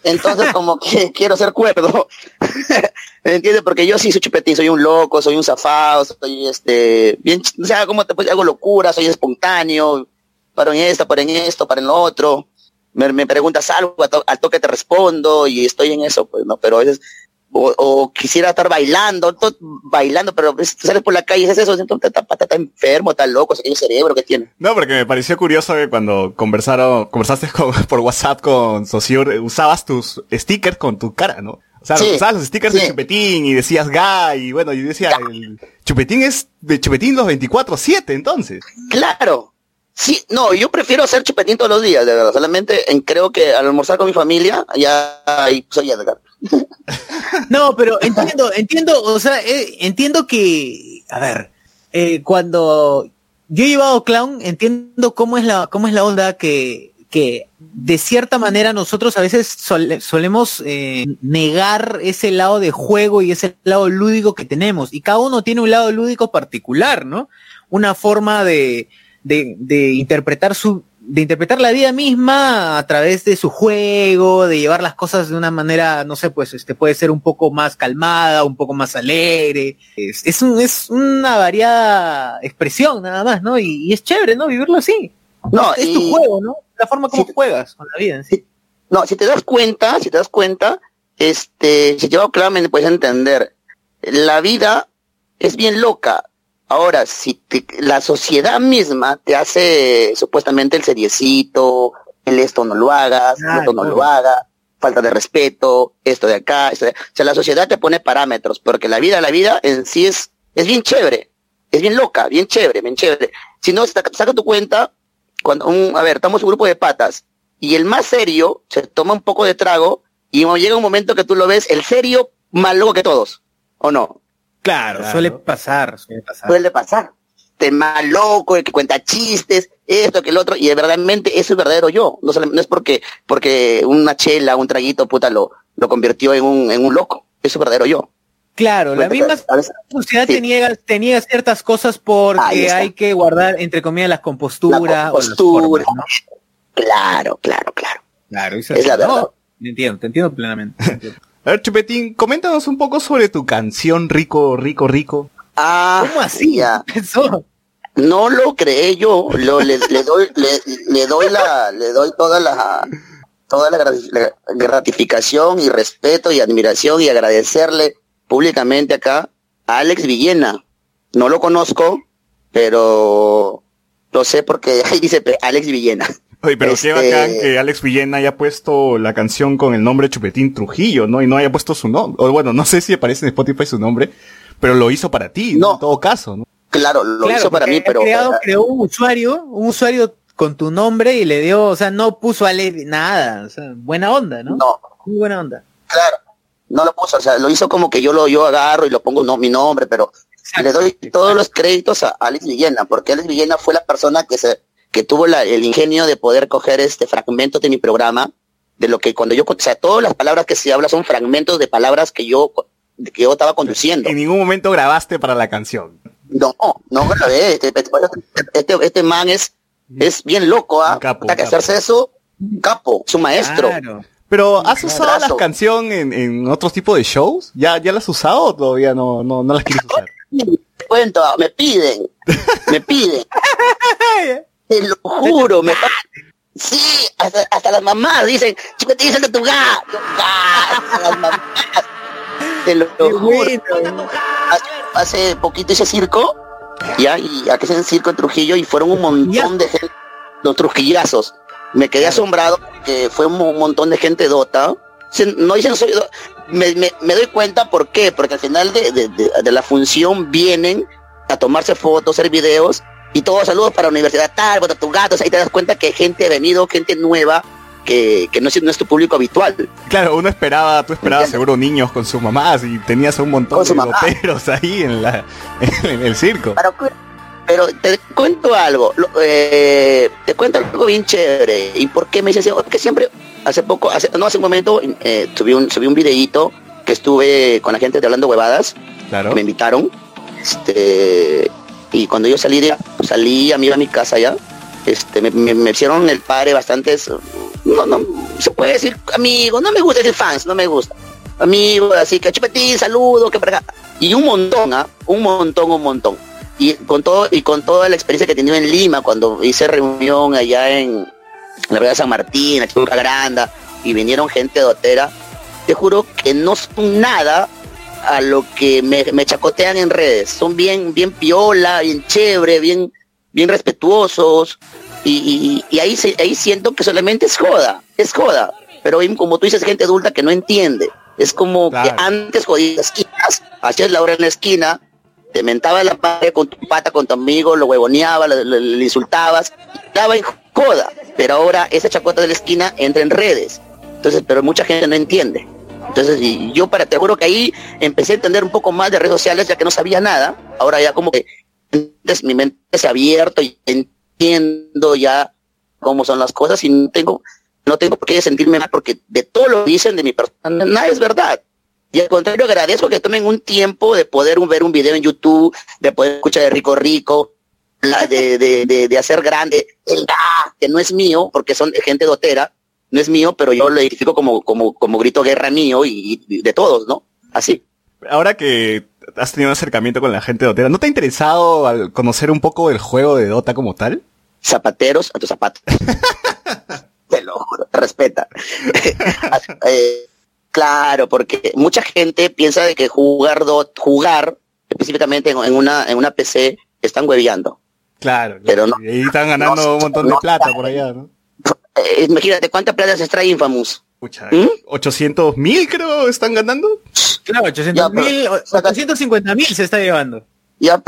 Speaker 2: entonces como que quiero ser cuerdo. ¿Me entiendes? Porque yo sí soy chupetín, soy un loco, soy un zafado, soy este, bien, o sea, como te hago locura, soy espontáneo, paro en esto, paro en esto, paro en lo otro. Me, me preguntas algo, al toque te respondo y estoy en eso, pues, ¿no? Pero a veces o, quisiera estar bailando, bailando, pero pues, sales por la calle y es eso, entonces está, está, enfermo, está loco, el cerebro que tiene.
Speaker 1: No, porque me pareció curioso que cuando conversaron, conversaste por WhatsApp con Sociur, usabas tus stickers con tu cara, ¿no? O sea, usabas los stickers de Chupetín y decías Guy, y bueno, yo decía, el Chupetín es de Chupetín los 24-7, entonces.
Speaker 2: Claro. Sí, no, yo prefiero hacer Chupetín todos los días, de verdad. Solamente creo que al almorzar con mi familia, ya soy Edgar.
Speaker 3: No, pero entiendo, entiendo, o sea, eh, entiendo que, a ver, eh, cuando yo he llevado clown, entiendo cómo es la, cómo es la onda que, que de cierta manera nosotros a veces solemos eh, negar ese lado de juego y ese lado lúdico que tenemos. Y cada uno tiene un lado lúdico particular, ¿no? Una forma de, de, de interpretar su, de interpretar la vida misma a través de su juego, de llevar las cosas de una manera, no sé, pues este puede ser un poco más calmada, un poco más alegre. Es, es, un, es una variada expresión nada más, ¿no? Y, es chévere, ¿no? Vivirlo así. No, es tu juego, ¿no? La forma como juegas con la vida en sí.
Speaker 2: No, si te das cuenta, si te das cuenta, este, si yo claramente puedes entender, la vida es bien loca. Ahora, si la sociedad misma te hace supuestamente el seriecito, el esto no lo hagas, esto no lo haga, falta de respeto, esto de acá, esto de... o sea, la sociedad te pone parámetros, porque la vida, la vida en sí es, es bien chévere, es bien loca, bien chévere, bien chévere. Si no, saca, saca tu cuenta, cuando un, a ver, estamos un grupo de patas, y el más serio se toma un poco de trago, y llega un momento que tú lo ves, el serio más loco que todos, ¿o no?
Speaker 3: Claro, suele pasar, suele pasar.
Speaker 2: Suele pasar. Te más loco, el que cuenta chistes, esto, que el otro, y verdaderamente eso es verdadero yo. No, no es porque, porque una chela, un traguito, puta, lo, lo convirtió en un, en un loco. Eso es verdadero yo.
Speaker 3: Claro, la misma sociedad tenía, ciertas cosas porque hay que guardar, entre comillas, las composturas.
Speaker 2: compostura. Claro, claro, claro.
Speaker 3: Claro, eso es la verdad. te entiendo, te entiendo plenamente.
Speaker 1: A ver, Chupetín, coméntanos un poco sobre tu canción Rico, Rico, Rico.
Speaker 2: Ah, ¿cómo así? Eso. No lo creé yo, lo, le, doy, le, doy la, le doy toda la, toda la gratificación y respeto y admiración y agradecerle públicamente acá a Alex Villena. No lo conozco, pero lo sé porque ahí dice Alex Villena.
Speaker 1: Oye, pero qué bacán este, que Alex Villena haya puesto la canción con el nombre Chupetín Trujillo, ¿no? Y no haya puesto su nombre. O bueno, no sé si aparece en Spotify su nombre, pero lo hizo para ti, no. en todo caso, ¿no?
Speaker 2: Claro, lo hizo para mí, pero...
Speaker 3: Creado, creó un usuario, un usuario con tu nombre y le dio, o sea, no puso a nada, o sea, buena onda, ¿no?
Speaker 2: No.
Speaker 3: Muy buena onda.
Speaker 2: Claro, no lo puso, o sea, lo hizo como que yo lo yo agarro y lo pongo no mi nombre, pero le doy todos los créditos a Alex Villena, porque Alex Villena fue la persona que se que tuvo el ingenio de poder coger este fragmento de mi programa, de lo que cuando yo, o sea, todas las palabras que se habla son fragmentos de palabras que yo, que yo estaba conduciendo.
Speaker 1: En ningún momento grabaste para la canción.
Speaker 2: No, no grabé. Este, este, este, este man es, es bien loco, ¿ah? Capo, que hacerse eso, capo, su maestro.
Speaker 1: Pero ¿has usado la canción en, en otros tipos de shows? ¿Ya, ¿Ya las has usado o todavía no, no, no las quieres usar?
Speaker 2: Cuento, me piden, me piden. Te lo juro, me Sí, hasta, hasta, las mamás dicen, chico, te dicen de tu gato. Hasta las mamás. Te lo, juro. Hace, poquito hice circo, ya, y aquí se circo en Trujillo y fueron un montón de gente, los trujillazos. Me quedé asombrado que fue un montón de gente dota. No dicen soy me, me, me, doy cuenta por qué, porque al final de, de, de la función vienen a tomarse fotos, hacer videos y todos saludos para la Universidad Tal, para tus gatos, ahí te das cuenta que gente ha venido, gente nueva, que, que no, es, no es tu público habitual.
Speaker 1: Claro, uno esperaba, tú esperabas seguro niños con sus mamás y tenías un montón de boteros ahí en, la, en el circo.
Speaker 2: Pero, te cuento algo, eh, te cuento algo bien chévere. ¿Y por qué me dices? Porque siempre, hace poco, hace, no hace un momento, eh, subí un, subí un videíto que estuve con la gente de Hablando Huevadas. Claro. Me invitaron. Este, y cuando yo salí de salí a a mi casa ya, este, me, hicieron el padre bastantes, no, no, se puede decir amigo, no me gusta decir fans, no me gusta. Amigo, así que chupetín, saludo, que para acá. Y un montón, ¿ah? Un montón, un montón. Y con todo, y con toda la experiencia que tenido en Lima, cuando hice reunión allá en la verdad San Martín, en Granda, y vinieron gente de Otera, te juro que no son nada a lo que me, me chacotean en redes. Son bien, bien piola, bien chévere, bien, bien respetuosos. Y, y, ahí, ahí siento que solamente es joda, es joda. Pero como tú dices, gente adulta que no entiende. Es como que antes jodías esquinas, hacías la hora en la esquina, te mentaba la madre con tu pata, con tu amigo, lo huevoneaba, le, insultabas, estaba en joda. Pero ahora esa chacota de la esquina entra en redes. Entonces, pero mucha gente no entiende. Entonces, y yo para te juro que ahí empecé a entender un poco más de redes sociales, ya que no sabía nada. Ahora ya como que mi mente se ha abierto y entiendo ya cómo son las cosas y no tengo, no tengo por qué sentirme mal porque de todo lo que dicen de mi persona, nada es verdad. Y al contrario, agradezco que tomen un tiempo de poder ver un video en YouTube, de poder escuchar de Rico Rico, de, de, de, hacer grande, el que no es mío, porque son gente dotera, no es mío, pero yo lo identifico como, como, como grito guerra mío y, y de todos, ¿no? Así.
Speaker 1: Ahora que has tenido un acercamiento con la gente dotera, ¿no te ha interesado al conocer un poco el juego de Dota como tal?
Speaker 2: Zapateros a tus zapatos. te lo juro, te respeta. Eh, claro, porque mucha gente piensa de que jugar Dota, jugar específicamente en, una, en una PC, están hueveando.
Speaker 1: Claro, pero no. Y están ganando un montón de plata por allá, ¿no?
Speaker 2: Eh, imagínate, ¿cuánta plata se extrae Infamous?
Speaker 1: Pucha, 800 ¿Mm? mil creo están ganando.
Speaker 3: Claro, 800 mil, 850 mil se está llevando.
Speaker 2: Ya,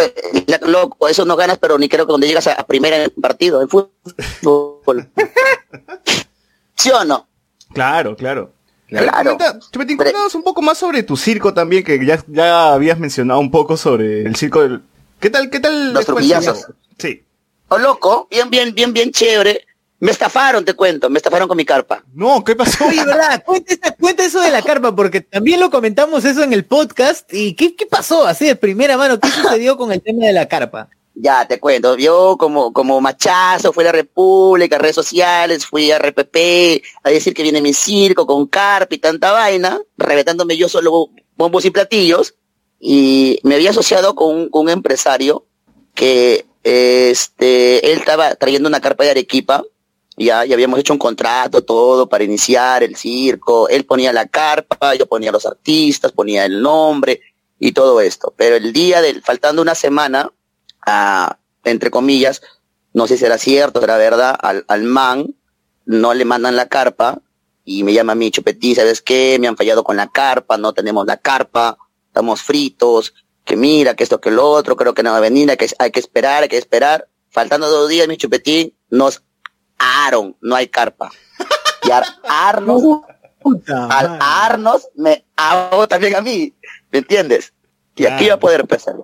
Speaker 2: loco, eso no ganas, pero ni creo que donde llegas a, primera en partido, en fútbol. ¿Sí o no?
Speaker 1: Claro, claro. Claro. un poco más sobre tu circo también, que ya, ya habías mencionado un poco sobre el circo del... ¿Qué tal, qué tal?
Speaker 2: Los truquillazos.
Speaker 1: Sí.
Speaker 2: Oh, loco, bien, bien, bien, bien chévere. Me estafaron, te cuento, me estafaron con mi carpa.
Speaker 1: No, ¿qué pasó?
Speaker 3: Cuenta, eso de la carpa, porque también lo comentamos eso en el podcast. ¿Y qué, qué pasó así de primera mano? ¿Qué sucedió con el tema de la carpa?
Speaker 2: Ya, te cuento, yo como, como machazo fui a la República, redes sociales, fui a RPP, a decir que viene mi circo con carpa y tanta vaina, reventándome yo solo bombos y platillos, y me había asociado con un, con un empresario que, este, él estaba trayendo una carpa de Arequipa, ya, ya habíamos hecho un contrato, todo para iniciar el circo. Él ponía la carpa, yo ponía los artistas, ponía el nombre y todo esto. Pero el día del, faltando una semana, entre comillas, no sé si era cierto, era verdad, al, al man no le mandan la carpa y me llama a mí Chupetín, ¿sabes qué? Me han fallado con la carpa, no tenemos la carpa, estamos fritos, que mira, que esto, que lo otro, creo que no va a venir, que, hay que esperar, hay que esperar. Faltando dos días, mi Chupetín nos Aaron, no hay carpa. Y a Arnos, al Arnos me hago también a mí, ¿me entiendes? Y aquí va a poder empezar.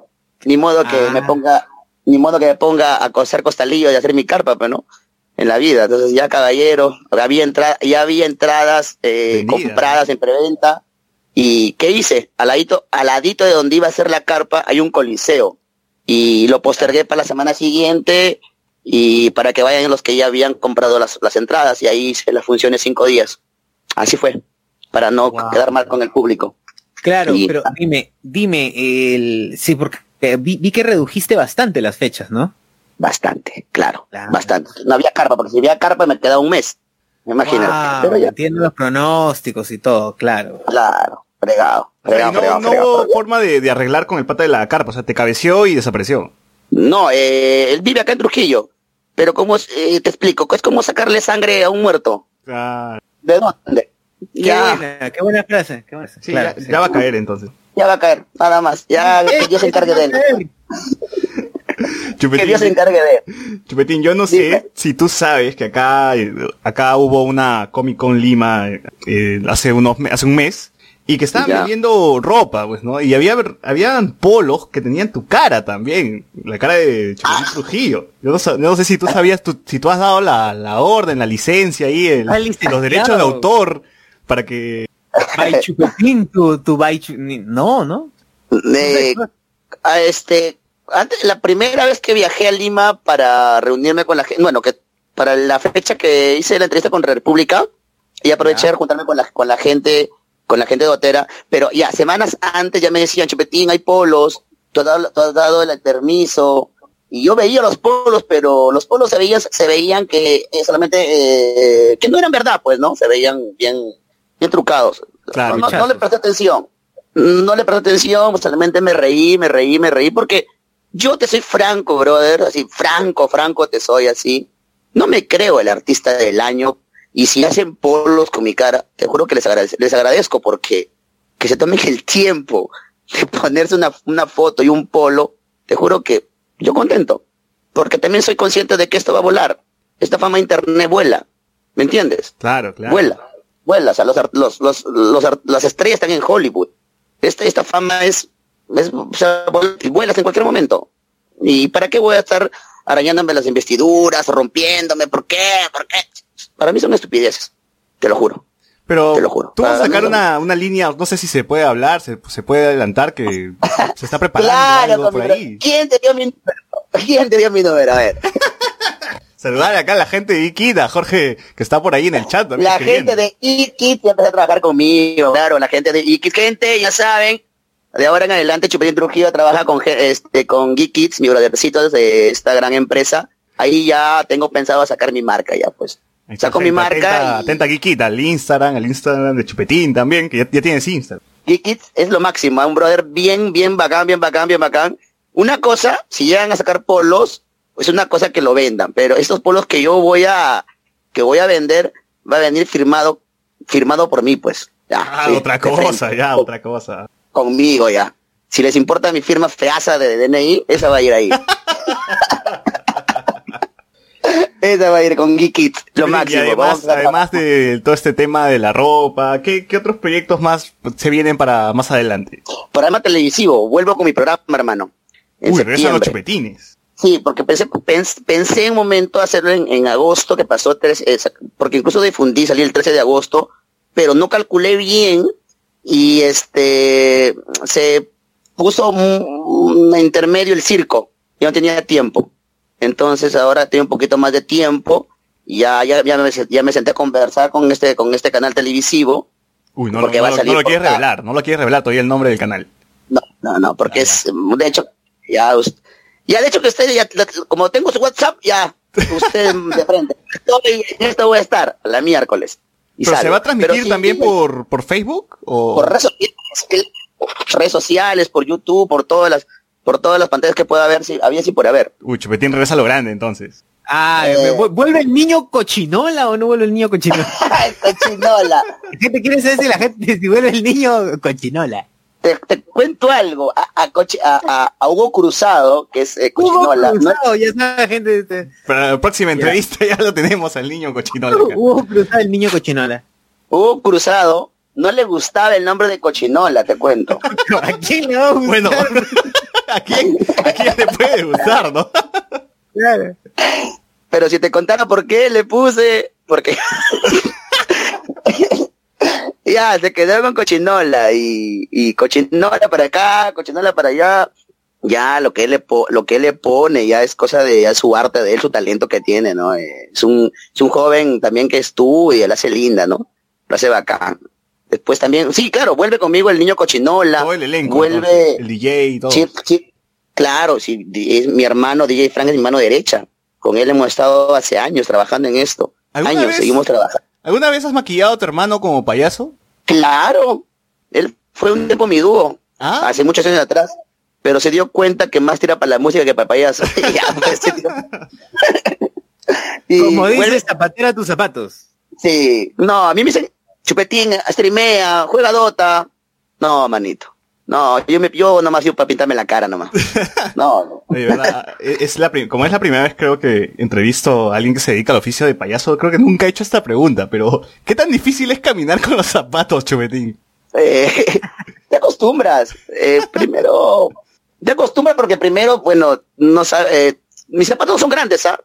Speaker 2: Ni modo que me ah. ponga, ni modo que me ponga a coser costalillo y hacer mi carpa, pero no, en la vida. Entonces ya caballero, había ya había entradas eh, compradas en preventa. ¿Y qué hice? Al ladito, al ladito de donde iba a ser la carpa hay un coliseo. Y lo postergué para la semana siguiente y para que vayan los que ya habían comprado las, las entradas y ahí hice las funciones cinco días. Así fue, para no quedar mal con el público.
Speaker 3: Claro, pero dime, dime, el, sí, porque vi, vi, que redujiste bastante las fechas, ¿no?
Speaker 2: Bastante, claro, bastante. No había carpa, porque si había carpa me quedaba un mes, me imagino.
Speaker 3: pero ya. Entiendo los pronósticos y todo, claro.
Speaker 2: Claro, fregado.
Speaker 1: no, no hubo forma de, de, arreglar con el pata de la carpa, o sea, te cabeció y desapareció.
Speaker 2: No, eh, él vive acá en Trujillo. Pero ¿cómo eh, te explico? Es como sacarle sangre a un muerto. ¿De dónde?
Speaker 3: Ya. Qué buena, frase.
Speaker 1: ya, va a caer entonces.
Speaker 2: Ya va a caer, nada más. Ya que Dios se encargue de él.
Speaker 1: Chupetín,
Speaker 2: que Dios se encargue de él.
Speaker 1: Chupetín, yo no sé si tú sabes que acá, acá hubo una Comic Con Lima eh, hace unos hace un mes y que estaban vendiendo ropa, pues, ¿no? Y había, habían polos que tenían tu cara también, la cara de Chupetín ah. Trujillo. Yo no, sé si tú sabías, si tú has dado la, la orden, la licencia ahí, el, los derechos de autor para que...
Speaker 3: By Chupetín, tu, tu no, ¿no?
Speaker 2: a este, antes, la primera vez que viajé a Lima para reunirme con la gente, bueno, que para la fecha que hice la entrevista con República, y aproveché de juntarme con la, con la gente con la gente de Otera, pero ya semanas antes ya me decían, Chupetín, hay polos, tú has dado, el permiso, y yo veía los polos, pero los polos se veían, se veían que eh, solamente, eh, que no eran verdad, pues, ¿no? Se veían bien, bien trucados. no, le presté atención, no le presté atención, solamente me reí, me reí, me reí, porque yo te soy franco, brother, así, franco, franco te soy así. No me creo el artista del año y si hacen polos con mi cara, te juro que les, les agradezco porque que se tomen el tiempo de ponerse una, una foto y un polo, te juro que yo contento. Porque también soy consciente de que esto va a volar. Esta fama internet vuela. ¿Me entiendes?
Speaker 1: Claro, claro.
Speaker 2: Vuela. Vuela. O sea, los, los, los, los las estrellas están en Hollywood. Esta, esta fama es, es o sea, vuelas en cualquier momento. ¿Y para qué voy a estar arañándome las investiduras, rompiéndome, ¿por qué? ¿Por qué? Para mí son estupideces, te lo juro.
Speaker 1: Pero te lo juro. tú vas a sacar una, una línea, no sé si se puede hablar, se, se puede adelantar que se está preparando claro, algo por ahí.
Speaker 2: ¿Quién te dio mi número? ¿Quién te dio mi número? A ver.
Speaker 1: Saludar acá a la gente de Ikit, a Jorge, que está por ahí en el chat.
Speaker 2: La gente de Ikit empezó a trabajar conmigo, claro, la gente de Ikit. Gente, ya saben, de ahora en adelante Chupetín Trujillo trabaja con, este, con Geek Kids, mi brothercito de esta gran empresa. Ahí ya tengo pensado sacar mi marca ya, pues. Saco mi marca.
Speaker 1: Atenta, y... Atenta al Instagram, al Instagram de Chupetín también, que ya, ya tienes Instagram.
Speaker 2: Geek Kids es lo máximo, un brother bien, bien bacán, bien bacán, bien bacán. Una cosa, si llegan a sacar polos, es una cosa que lo vendan, pero estos polos que yo voy a, que voy a vender, va a venir firmado, firmado por mí, pues.
Speaker 1: Ya, ah, otra cosa, ya, otra cosa.
Speaker 2: Conmigo ya. Si les importa mi firma feaza de DNI, esa va a ir ahí. esa va a ir con Geek lo máximo.
Speaker 1: además, de todo este tema de la ropa, ¿qué, ¿qué, otros proyectos más se vienen para más adelante?
Speaker 2: Programa televisivo, vuelvo con mi programa, hermano.
Speaker 1: Uy, regresan los chupetines.
Speaker 2: Sí, porque pensé, pensé, en un momento hacerlo en, agosto, que pasó, tres, porque incluso difundí, salí el 13 de agosto, pero no calculé bien y este, se puso un, intermedio el circo, yo no tenía tiempo. Entonces ahora tengo un poquito más de tiempo, ya, ya, ya, me, ya me senté a conversar con este, con este canal televisivo.
Speaker 1: Uy, no, porque no, no, lo quieres revelar, no lo quieres revelar todavía el nombre del canal.
Speaker 2: No, no, no, porque es, de hecho, ya ya de hecho que usted ya, como tengo su WhatsApp, ya, usted de frente. esto voy a estar la miércoles.
Speaker 1: Y ¿Pero se va a transmitir también por, por Facebook? O...
Speaker 2: Por redes sociales, redes sociales, por YouTube, por todas las, por todas las pantallas que pueda haber, si, había si por haber.
Speaker 1: Uy, Chupetín regresa a lo grande entonces.
Speaker 3: Ah, eh, ¿vuelve el niño cochinola o no vuelve el niño cochinola?
Speaker 2: cochinola.
Speaker 3: ¿Qué te quiere decir la gente si vuelve el niño cochinola?
Speaker 2: te, cuento algo, a, a, a, Hugo Cruzado, que es eh,
Speaker 3: Cochinola. Hugo Cruzado, ya sabe, gente.
Speaker 1: De... Para la próxima entrevista ya lo tenemos al niño Cochinola.
Speaker 3: Hugo Cruzado, el niño Cochinola.
Speaker 2: Hugo Cruzado no le gustaba el nombre de Cochinola, te cuento.
Speaker 3: ¿A quién le va a gustar? Bueno,
Speaker 1: ¿a quién, ¿a quién le puede gustar, no?
Speaker 2: Claro. Pero si te contara por qué le puse, porque ya, se quedó con cochinola y, y cochinola para acá, cochinola para allá. Ya, lo que él le, lo que él le pone ya es cosa de su arte, de él, su talento que tiene, ¿no? Eh, es un, es un joven también que estudia, él hace linda, ¿no? Lo hace bacán. Después también, sí, claro, vuelve conmigo el niño cochinola.
Speaker 1: Todo el elenco.
Speaker 2: Vuelve.
Speaker 1: El DJ y todo.
Speaker 2: Sí, sí, claro, sí, es mi hermano DJ Frank es mi mano derecha. Con él hemos estado hace años trabajando en esto. Años, seguimos trabajando.
Speaker 1: ¿Alguna vez has maquillado a tu hermano como payaso?
Speaker 2: Claro, él fue un tiempo mi dúo, ah. hace muchos años atrás, pero se dio cuenta que más tira para la música que para payaso. Pues,
Speaker 3: Como dices, zapatera tus zapatos.
Speaker 2: Sí, no, a mí me dicen, chupetín, streamea, juega Dota. No, manito. No, yo me yo nomás yo para pintarme la cara nomás. No,
Speaker 1: no. es la como es la primera vez creo que entrevisto a alguien que se dedica al oficio de payaso, creo que nunca he hecho esta pregunta, pero ¿qué tan difícil es caminar con los zapatos, Chupetín?
Speaker 2: Eh, te acostumbras. Eh, primero, te acostumbras porque primero, bueno, no eh, mis zapatos son grandes, ¿ah?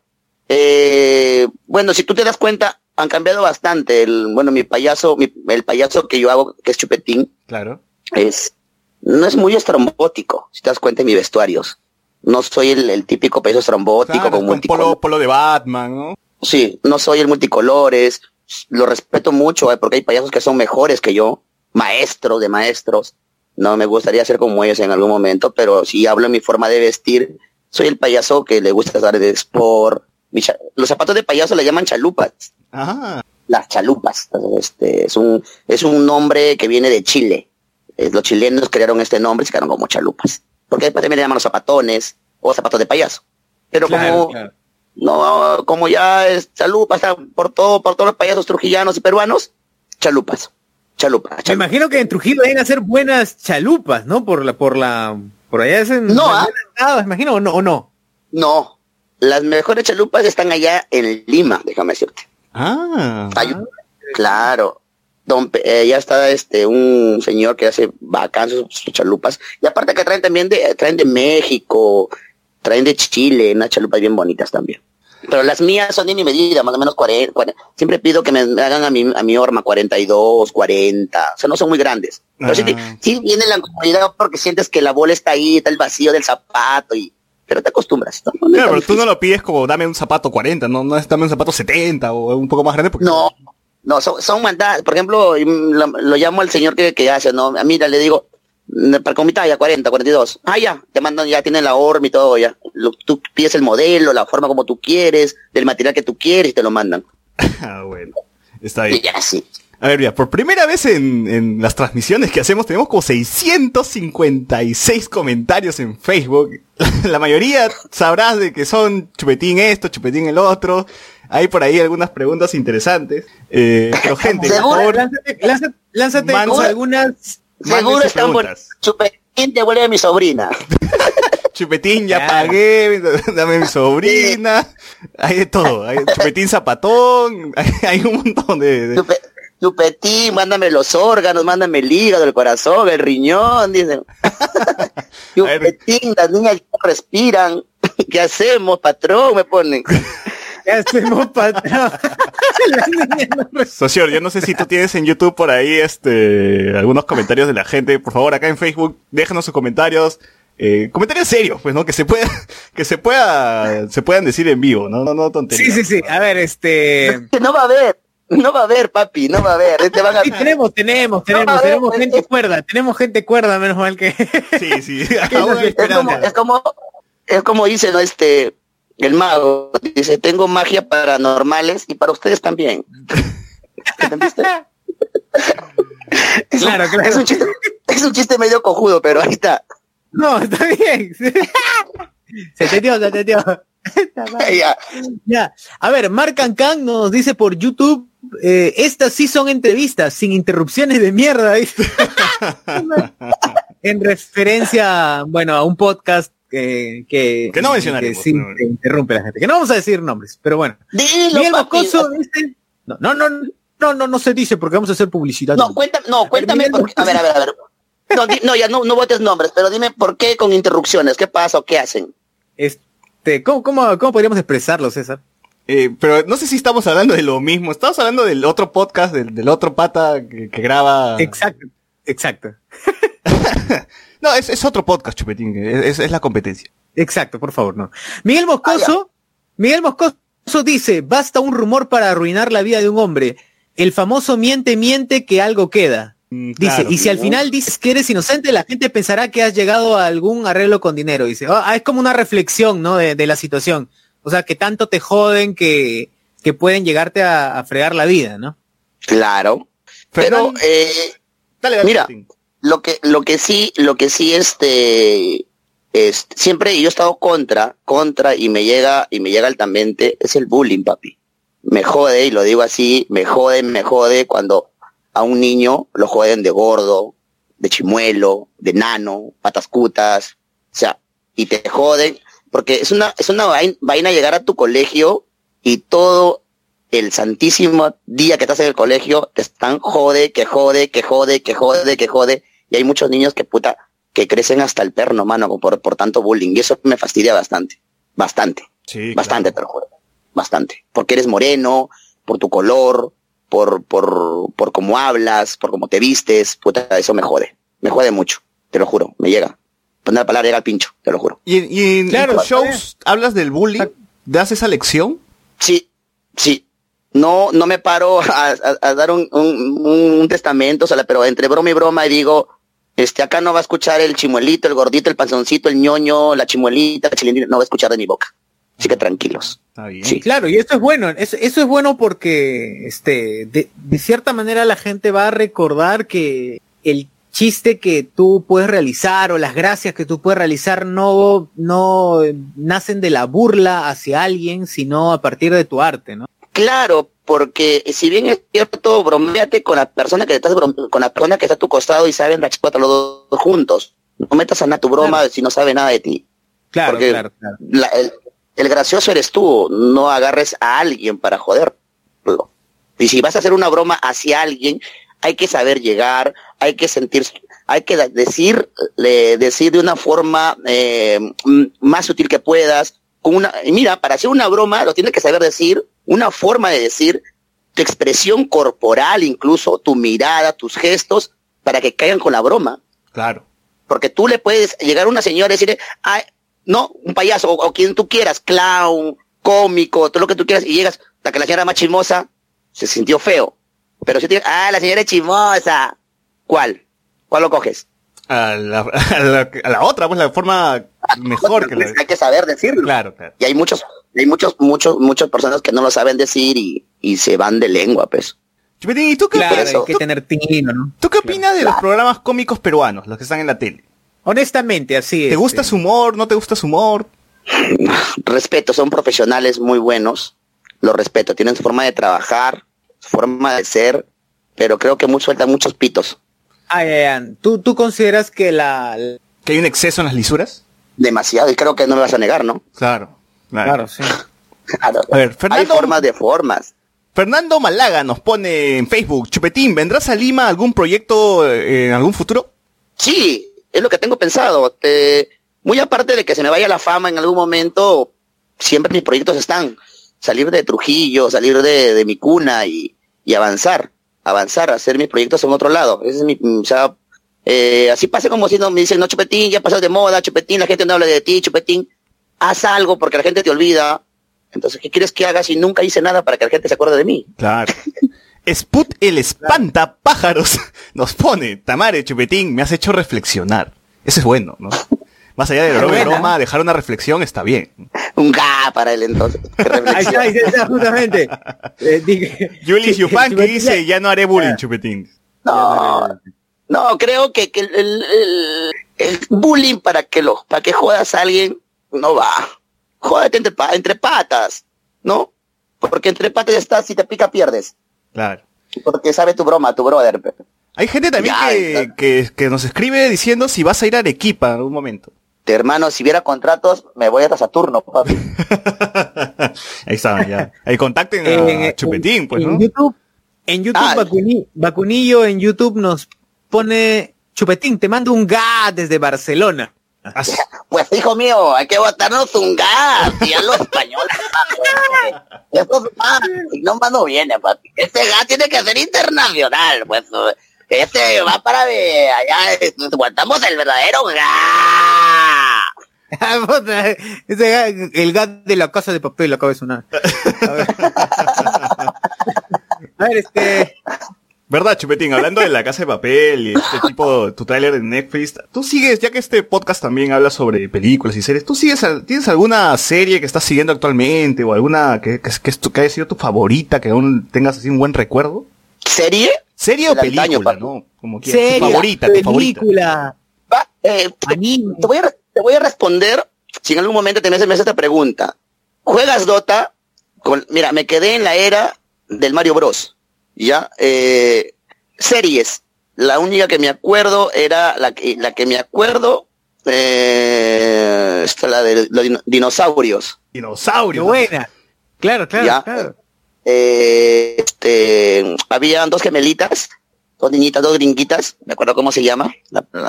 Speaker 2: Eh, bueno, si tú te das cuenta, han cambiado bastante. El, bueno, mi payaso, el payaso que yo hago, que es Chupetín.
Speaker 1: Claro.
Speaker 2: Es, no es muy estrombótico, si te das cuenta en mis vestuarios. No soy el, típico payaso estrombótico con
Speaker 1: multicolores. Polo, de Batman, ¿no?
Speaker 2: Sí, no soy el multicolores. Lo respeto mucho, eh, porque hay payasos que son mejores que yo, maestros de maestros. No me gustaría ser como ellos en algún momento, pero si hablo en mi forma de vestir, soy el payaso que le gusta estar de sport. Los zapatos de payaso le llaman chalupas.
Speaker 1: Ajá.
Speaker 2: Las chalupas. Este, es un, es un nombre que viene de Chile. Eh, los chilenos crearon este nombre y se quedaron como chalupas. Porque después también le llaman los zapatones o zapatos de payaso. Pero como, no, como ya es chalupas, por todo, por todos los payasos trujillanos y peruanos, chalupas. Chalupas.
Speaker 3: Me imagino que en Trujillo deben hacer buenas chalupas, ¿no? Por la, por la, por allá
Speaker 2: no, ¿ah?
Speaker 3: me imagino, o no, o no.
Speaker 2: No. Las mejores chalupas están allá en Lima, déjame decirte.
Speaker 1: Ah.
Speaker 2: claro don, eh, ya está este un señor que hace bacán sus, chalupas y aparte que traen también de traen de México traen de Chile unas chalupas bien bonitas también. Pero las mías son de mi medida, más o menos 40, Siempre pido que me hagan a mi, a mi horma 42, 40. O sea, no son muy grandes. Pero sí, ah. viene la incomodidad porque sientes que la bola está ahí, está el vacío del zapato y... Pero te acostumbras.
Speaker 1: ¿no? claro, pero tú no lo pides como dame un zapato 40, no, no es dame un zapato 70 o un poco más grande. Porque...
Speaker 2: No, no, son, son mandadas. Por ejemplo, lo, llamo al señor que, que hace, ¿no? A mí le digo, para con mi talla, 40, 42. Ah, ya, te mandan, ya tienen la horma y todo, ya. tú pides el modelo, la forma como tú quieres, del material que tú quieres y te lo mandan.
Speaker 1: ah, bueno. Está bien. ya, sí. A ver, mira, por primera vez en, en, las transmisiones que hacemos tenemos como 656 comentarios en Facebook. La mayoría sabrás de que son chupetín esto, chupetín el otro. Hay por ahí algunas preguntas interesantes. Eh, pero gente, por favor,
Speaker 3: lánzate, lánzate algunas
Speaker 2: Seguro están por Chupetín devuelve a mi sobrina.
Speaker 1: Chupetín, ya pagué, dame mi sobrina. Hay de todo. Hay chupetín zapatón. Hay, un montón de.
Speaker 2: Chupetín, mándame los órganos, mándame el hígado, el corazón, el riñón, dicen. Chupetín, las niñas respiran. ¿Qué hacemos, patrón? Me ponen.
Speaker 3: ¿Qué hacemos, patrón?
Speaker 1: Socio, yo no sé si tú tienes en YouTube por ahí este algunos comentarios de la gente. Por favor, acá en Facebook, déjanos sus comentarios. Eh, comentarios serios, pues, ¿no? Que se pueda, que se pueda, se puedan decir en vivo, ¿no? No, no tonterías.
Speaker 3: Sí, sí, sí. A ver, este.
Speaker 2: No va a haber. No va a haber, papi, no va a haber. Te van a...
Speaker 3: Sí, tenemos, tenemos, tenemos, tenemos gente cuerda, tenemos gente cuerda, menos mal que.
Speaker 1: Sí, sí.
Speaker 2: es, como, es como, es como dice, ¿no? Este, el mago dice, tengo magia paranormales y para ustedes también. ¿Entendiste? es, claro, un, claro. Es un, chiste, es un chiste medio cojudo, pero ahí está.
Speaker 3: No, está bien. se te dio, se te dio. ya. ya. A ver, Mark Kang nos dice por YouTube, eh, estas sí son entrevistas, sin interrupciones de mierda. en referencia, bueno, a un podcast que,
Speaker 1: que, no mencionaremos. Que,
Speaker 3: interrumpe la gente. Que no vamos a decir nombres, pero bueno. Miguel Moscoso dice, no, no, no, no, no, no se dice porque vamos a hacer publicidad.
Speaker 2: No, cuéntame, no, cuéntame, por, a ver, a ver, a ver. No, no ya no, no votes nombres, pero dime por qué con interrupciones, qué pasa o qué hacen.
Speaker 3: Este, ¿cómo, cómo, cómo podríamos expresarlo, César?
Speaker 1: Eh, pero no sé si estamos hablando de lo mismo. Estamos hablando del otro podcast, del, del otro pata que, que graba.
Speaker 3: Exacto, exacto.
Speaker 1: No, es, otro podcast, Chupetín, es, es, la competencia.
Speaker 3: Exacto, por favor, no. Miguel Moscoso, Miguel Moscoso dice, basta un rumor para arruinar la vida de un hombre. El famoso miente, miente que algo queda. Mm, dice, y si al final dices que eres inocente, la gente pensará que has llegado a algún arreglo con dinero. Dice, ah, es como una reflexión, ¿no? De, la situación. O sea, que tanto te joden que, que pueden llegarte a, fregar la vida, ¿no?
Speaker 2: Claro. Pero, eh, dale, dale, mira, lo que, lo que sí, lo que sí, este, es, siempre yo he estado contra, contra, y me llega, y me llega altamente, es el bullying, papi. Me jode, y lo digo así, me jode, me jode cuando a un niño lo joden de gordo, de chimuelo, de nano, patas cutas, o sea, y te joden, porque es una, es una vaina llegar a tu colegio y todo el santísimo día que estás en el colegio te están jode, que jode, que jode, que jode, que jode, y hay muchos niños que puta, que crecen hasta el perno, mano, por, por tanto bullying. Y eso me fastidia bastante. Bastante. Sí, bastante, te lo juro. Bastante. Porque eres moreno, por tu color, por, por, por cómo hablas, por cómo te vistes, puta, eso me jode. Me jode mucho. Te lo juro. Me llega. Poner la palabra llega al pincho, te lo juro.
Speaker 1: ¿Y, y en claro, shows hablas del bullying? ¿Das esa lección?
Speaker 2: Sí, sí. No, no me paro a, dar un, un, un, testamento, o sea, pero entre broma y broma digo, este, acá no va a escuchar el chimuelito, el gordito, el panzoncito, el ñoño, la chimuelita, la chilindrina, no va a escuchar de mi boca. Así que tranquilos.
Speaker 3: Sí, claro, y eso es bueno, eso, eso es bueno porque, este, de, de, cierta manera la gente va a recordar que el chiste que tú puedes realizar o las gracias que tú puedes realizar no, no nacen de la burla hacia alguien, sino a partir de tu arte, ¿no?
Speaker 2: Claro, porque si bien es cierto, bromeate con la persona que estás con la persona que está a tu costado y saben la chicuata los dos juntos. No metas a nada tu broma si no sabe nada de ti.
Speaker 3: Claro, claro,
Speaker 2: el, gracioso eres tú, no agarres a alguien para joderlo. Y si vas a hacer una broma hacia alguien, hay que saber llegar, hay que sentir hay que decir, decir de una forma eh, más sutil que puedas. Con una, y mira, para hacer una broma lo tienes que saber decir, una forma de decir, tu expresión corporal incluso, tu mirada, tus gestos, para que caigan con la broma.
Speaker 1: Claro.
Speaker 2: Porque tú le puedes llegar a una señora y decirle, ay, no, un payaso, o, quien tú quieras, clown, cómico, todo lo que tú quieras, y llegas, hasta que la señora más chismosa se sintió feo. Pero si te ah, la señora es chismosa. ¿Cuál? ¿Cuál lo coges?
Speaker 1: A la, a la, otra, pues la forma mejor que la...
Speaker 2: Hay que saber decirlo.
Speaker 1: Claro, claro.
Speaker 2: Y hay muchos, hay muchos, muchos, muchas personas que no lo saben decir y, y se van de lengua, pues.
Speaker 1: ¿Y tú qué
Speaker 3: claro, hay que tener tino, ¿no?
Speaker 1: ¿Tú qué opinas de los programas cómicos peruanos, los que están en la tele?
Speaker 3: Honestamente, así es.
Speaker 1: ¿Te gusta su humor? ¿No te gusta su humor?
Speaker 2: Respeto, son profesionales muy buenos. Los respeto. Tienen su forma de trabajar, forma de ser, pero creo que muchos sueltan muchos pitos.
Speaker 3: Ay, ay, ¿Tú, ¿Tú consideras que la...
Speaker 1: ¿Que hay un exceso en las lisuras?
Speaker 2: Demasiado, y creo que no me vas a negar, ¿no?
Speaker 1: Claro,
Speaker 3: claro. sí.
Speaker 2: A ver, Fernando... Hay formas de formas.
Speaker 1: Fernando Malaga nos pone en Facebook, Chupetín, ¿vendrás a Lima algún proyecto eh, en algún futuro?
Speaker 2: Sí, es lo que tengo pensado. muy aparte de que se me vaya la fama en algún momento, siempre mis proyectos están. Salir de Trujillo, salir de, mi cuna y, avanzar, avanzar, hacer mis proyectos en otro lado. Ese es mi, o sea, eh, así pasa como si no me dicen, no, Chupetín, ya pasó de moda, Chupetín, la gente no habla de ti, Chupetín, haz algo porque la gente te olvida. Entonces, ¿qué quieres que haga si nunca hice nada para que la gente se acuerde de mí?
Speaker 1: Claro. Sput el espanta pájaros nos pone, Tamare Chupetín, me has hecho reflexionar. Eso es bueno, ¿no? Más allá de la broma, dejar una reflexión está bien.
Speaker 2: Un ga para él entonces.
Speaker 3: ahí está, ahí está, justamente.
Speaker 1: Eh, Julius Yupan que dice, ya no haré bullying, ah. Chupetín.
Speaker 2: No, no, creo que, que el, el, bullying para que lo, para que jodas a alguien no va. Jódete entre, entre patas, ¿no? Porque entre patas estás, si te pica pierdes.
Speaker 1: Claro.
Speaker 2: Porque sabe tu broma, tu brother.
Speaker 1: Hay gente también que, que, nos escribe diciendo si vas a ir a Arequipa en algún momento.
Speaker 2: Hermano, si hubiera contratos, me voy a Saturno, papi.
Speaker 1: Ahí está, ya. Ahí contacten a Chupetín, pues,
Speaker 3: ¿no? En YouTube, en YouTube ah, Bacunillo en YouTube nos pone Chupetín, te mando un ga desde Barcelona.
Speaker 2: Pues hijo mío, hay que botarnos un gas, y a los españoles. Eso es no más no viene, papi. Este gas tiene que ser internacional, pues. Este va para allá, aguantamos el verdadero gas.
Speaker 3: el gas de la casa de papel acaba de sonar. A ver,
Speaker 1: a ver este. ¿Verdad, Chupetín? Hablando de la casa de papel y este tipo, tu trailer de Netflix, tú sigues, ya que este podcast también habla sobre películas y series, ¿tú sigues, tienes alguna serie que estás siguiendo actualmente o alguna que, que, que, haya sido tu favorita, que aún tengas así un buen recuerdo?
Speaker 2: ¿Serie?
Speaker 1: ¿Serie o película, no? Como quieras. tu favorita, tu favorita.
Speaker 2: Eh, te, voy a, te voy a responder si en algún momento te me haces esta pregunta. ¿Juegas Dota? Con, mira, me quedé en la era del Mario Bros ¿ya? Eh, series. La única que me acuerdo era la que, la que me acuerdo, eh, esta la de los dinosaurios.
Speaker 1: Dinosaurios.
Speaker 3: buena. Claro, claro, claro.
Speaker 2: Eh, este, había dos gemelitas, dos niñitas, dos gringuitas, me acuerdo cómo se llama.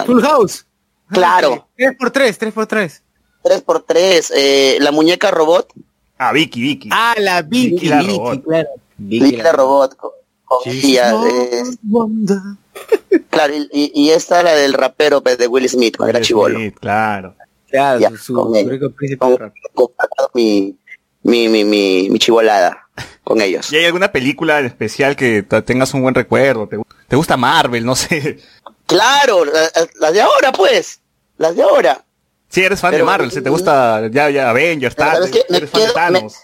Speaker 3: Full House.
Speaker 2: Claro.
Speaker 3: Tres por tres, tres por tres.
Speaker 2: Tres por tres. Eh, la muñeca robot.
Speaker 1: Ah, Vicky, Vicky.
Speaker 3: Ah, la Vicky, Vicky,
Speaker 2: Vicky, claro. Vicky, la robot claro, y, y, esta la del rapero pues, de Will Smith, cuando era chivolo.
Speaker 1: claro.
Speaker 3: Claro, su, con,
Speaker 2: mi, mi, mi, mi, mi chivolada con ellos.
Speaker 1: ¿Y hay alguna película en especial que tengas un buen recuerdo? ¿Te, gusta Marvel? No sé.
Speaker 2: Claro, las de ahora, pues. Las de ahora.
Speaker 1: Sí, eres fan de Marvel, si te gusta ya, ya Avengers, tal, eres fan de Thanos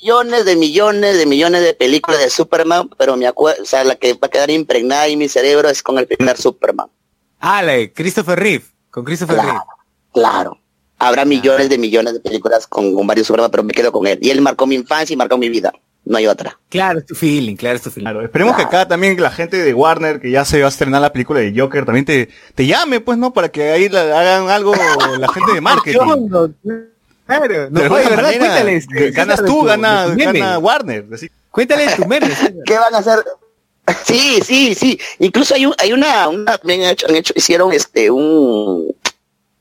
Speaker 2: millones de millones de millones de películas de Superman, pero me acuerdo, o sea, la que va a quedar impregnada en mi cerebro es con el primer Superman.
Speaker 3: Ah, la de Christopher Reeve, con Christopher
Speaker 2: claro,
Speaker 3: Reeve.
Speaker 2: Claro. Habrá millones de millones de películas con, varios Superman, pero me quedo con él. Y él marcó mi infancia y marcó mi vida. No hay otra.
Speaker 3: Claro, es tu feeling, claro, es tu feeling. Claro,
Speaker 1: esperemos que acá también la gente de Warner, que ya se va a estrenar la película de Joker, también te, te llame, pues, ¿no? Para que ahí hagan algo la gente de marketing.
Speaker 3: Claro, no,
Speaker 1: ganas tú, gana, gana Warner.
Speaker 3: Cuéntale tu meme.
Speaker 2: ¿Qué van a hacer? Sí, sí, sí. Incluso hay, un, hay una, una también han hecho, han hecho, hicieron este un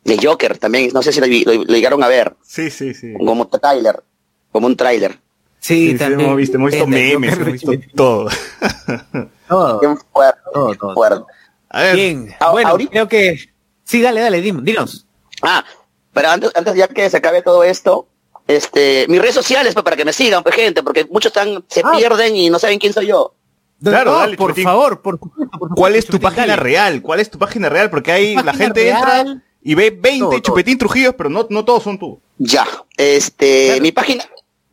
Speaker 2: de Joker también, no sé si lo, lo, llegaron a ver.
Speaker 1: Sí, sí, sí.
Speaker 2: Como trailer, como un trailer.
Speaker 1: Sí, también. hemos visto, hemos visto memes, hemos visto todo.
Speaker 2: todo. Bien fuerte, todo, todo. Fuerte.
Speaker 3: A ver. Bien, bueno, creo que... Sí, dale, dale, dinos.
Speaker 2: Ah, pero antes, antes ya que se acabe todo esto, este, mis redes sociales pues, para que me sigan, pues gente, porque muchos están, se ah. pierden y no saben quién soy yo.
Speaker 1: Claro, dale, por favor, por, ¿Cuál es tu página real? ¿Cuál es tu página real? Porque ahí la gente entra y ve 20 chupetín Trujillos, pero no, no todos son tú.
Speaker 2: Ya, este, mi página,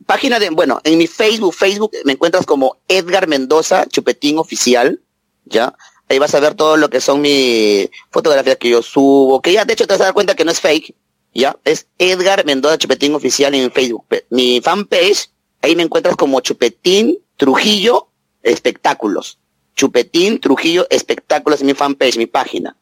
Speaker 2: página de, bueno, en mi Facebook, Facebook me encuentras como Edgar Mendoza, chupetín oficial, ya. Ahí vas a ver todo lo que son mis fotografías que yo subo, que ya de hecho te vas a dar cuenta que no es fake, ya. Es Edgar Mendoza Chupetín oficial en Facebook. Mi fanpage, ahí me encuentras como Chupetín Trujillo Espectáculos. Chupetín Trujillo Espectáculos en mi fanpage, mi página.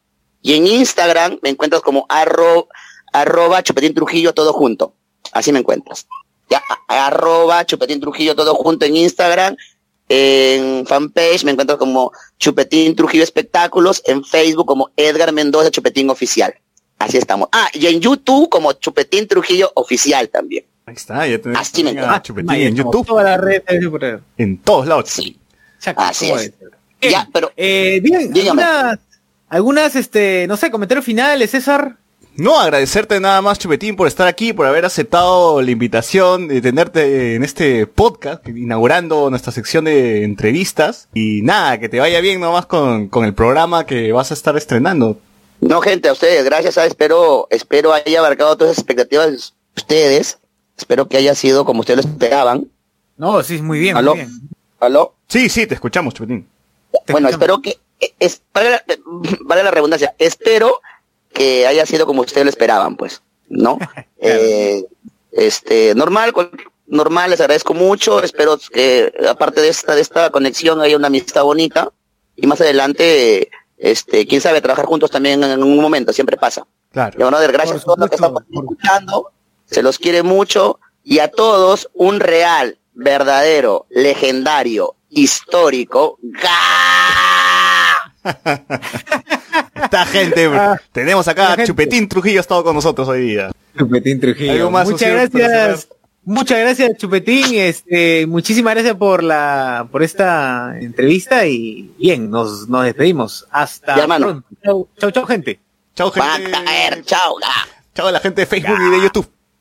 Speaker 2: Y en Instagram me encuentras como arroba Chupetín Trujillo todo junto. Así me encuentras. Ya, arroba Chupetín Trujillo todo junto en Instagram. En fanpage me encuentro como Chupetín Trujillo Espectáculos. En Facebook como Edgar Mendoza Chupetín Oficial. Así estamos. Ah, y en YouTube como Chupetín Trujillo Oficial también.
Speaker 1: Ahí está, ya tenemos.
Speaker 2: Así me
Speaker 1: encuentro. Chupetín en YouTube. En todos lados.
Speaker 2: Sí. Así es. Ya, pero.
Speaker 3: Eh, bien, algunas, algunas, este, no sé, comentarios finales, César.
Speaker 1: No, agradecerte nada más, Chupetín, por estar aquí, por haber aceptado la invitación de tenerte en este podcast, inaugurando nuestra sección de entrevistas. Y nada, que te vaya bien nomás con, con el programa que vas a estar estrenando.
Speaker 2: No, gente, a ustedes, gracias, espero, espero haya abarcado todas las expectativas de ustedes. Espero que haya sido como ustedes lo esperaban.
Speaker 3: No, sí, muy bien,
Speaker 2: ¿Aló?
Speaker 3: muy bien.
Speaker 2: ¿Aló?
Speaker 1: Sí, sí, te escuchamos, Chupetín.
Speaker 2: bueno, espero que, es, vale, la redundancia, espero que haya sido como ustedes lo esperaban, pues, ¿no? eh, este, normal, normal, les agradezco mucho, espero que aparte de esta, de esta conexión haya una amistad bonita y más adelante, este, quién sabe, trabajar juntos también en un momento, siempre pasa.
Speaker 1: Claro.
Speaker 2: gracias a todos los que están escuchando, se los quiere mucho y a todos un real, verdadero, legendario, histórico,
Speaker 1: Esta gente, ah, tenemos acá Chupetín Trujillo ha estado con nosotros hoy día.
Speaker 3: Chupetín Trujillo. Muchas gracias. Muchas gracias, Chupetín. Este, muchísimas gracias por la, por esta entrevista y bien, nos, nos despedimos. Hasta pronto. Chau, chau, gente.
Speaker 1: Chau, gente.
Speaker 2: Chau.
Speaker 1: Chao la gente de Facebook y de YouTube.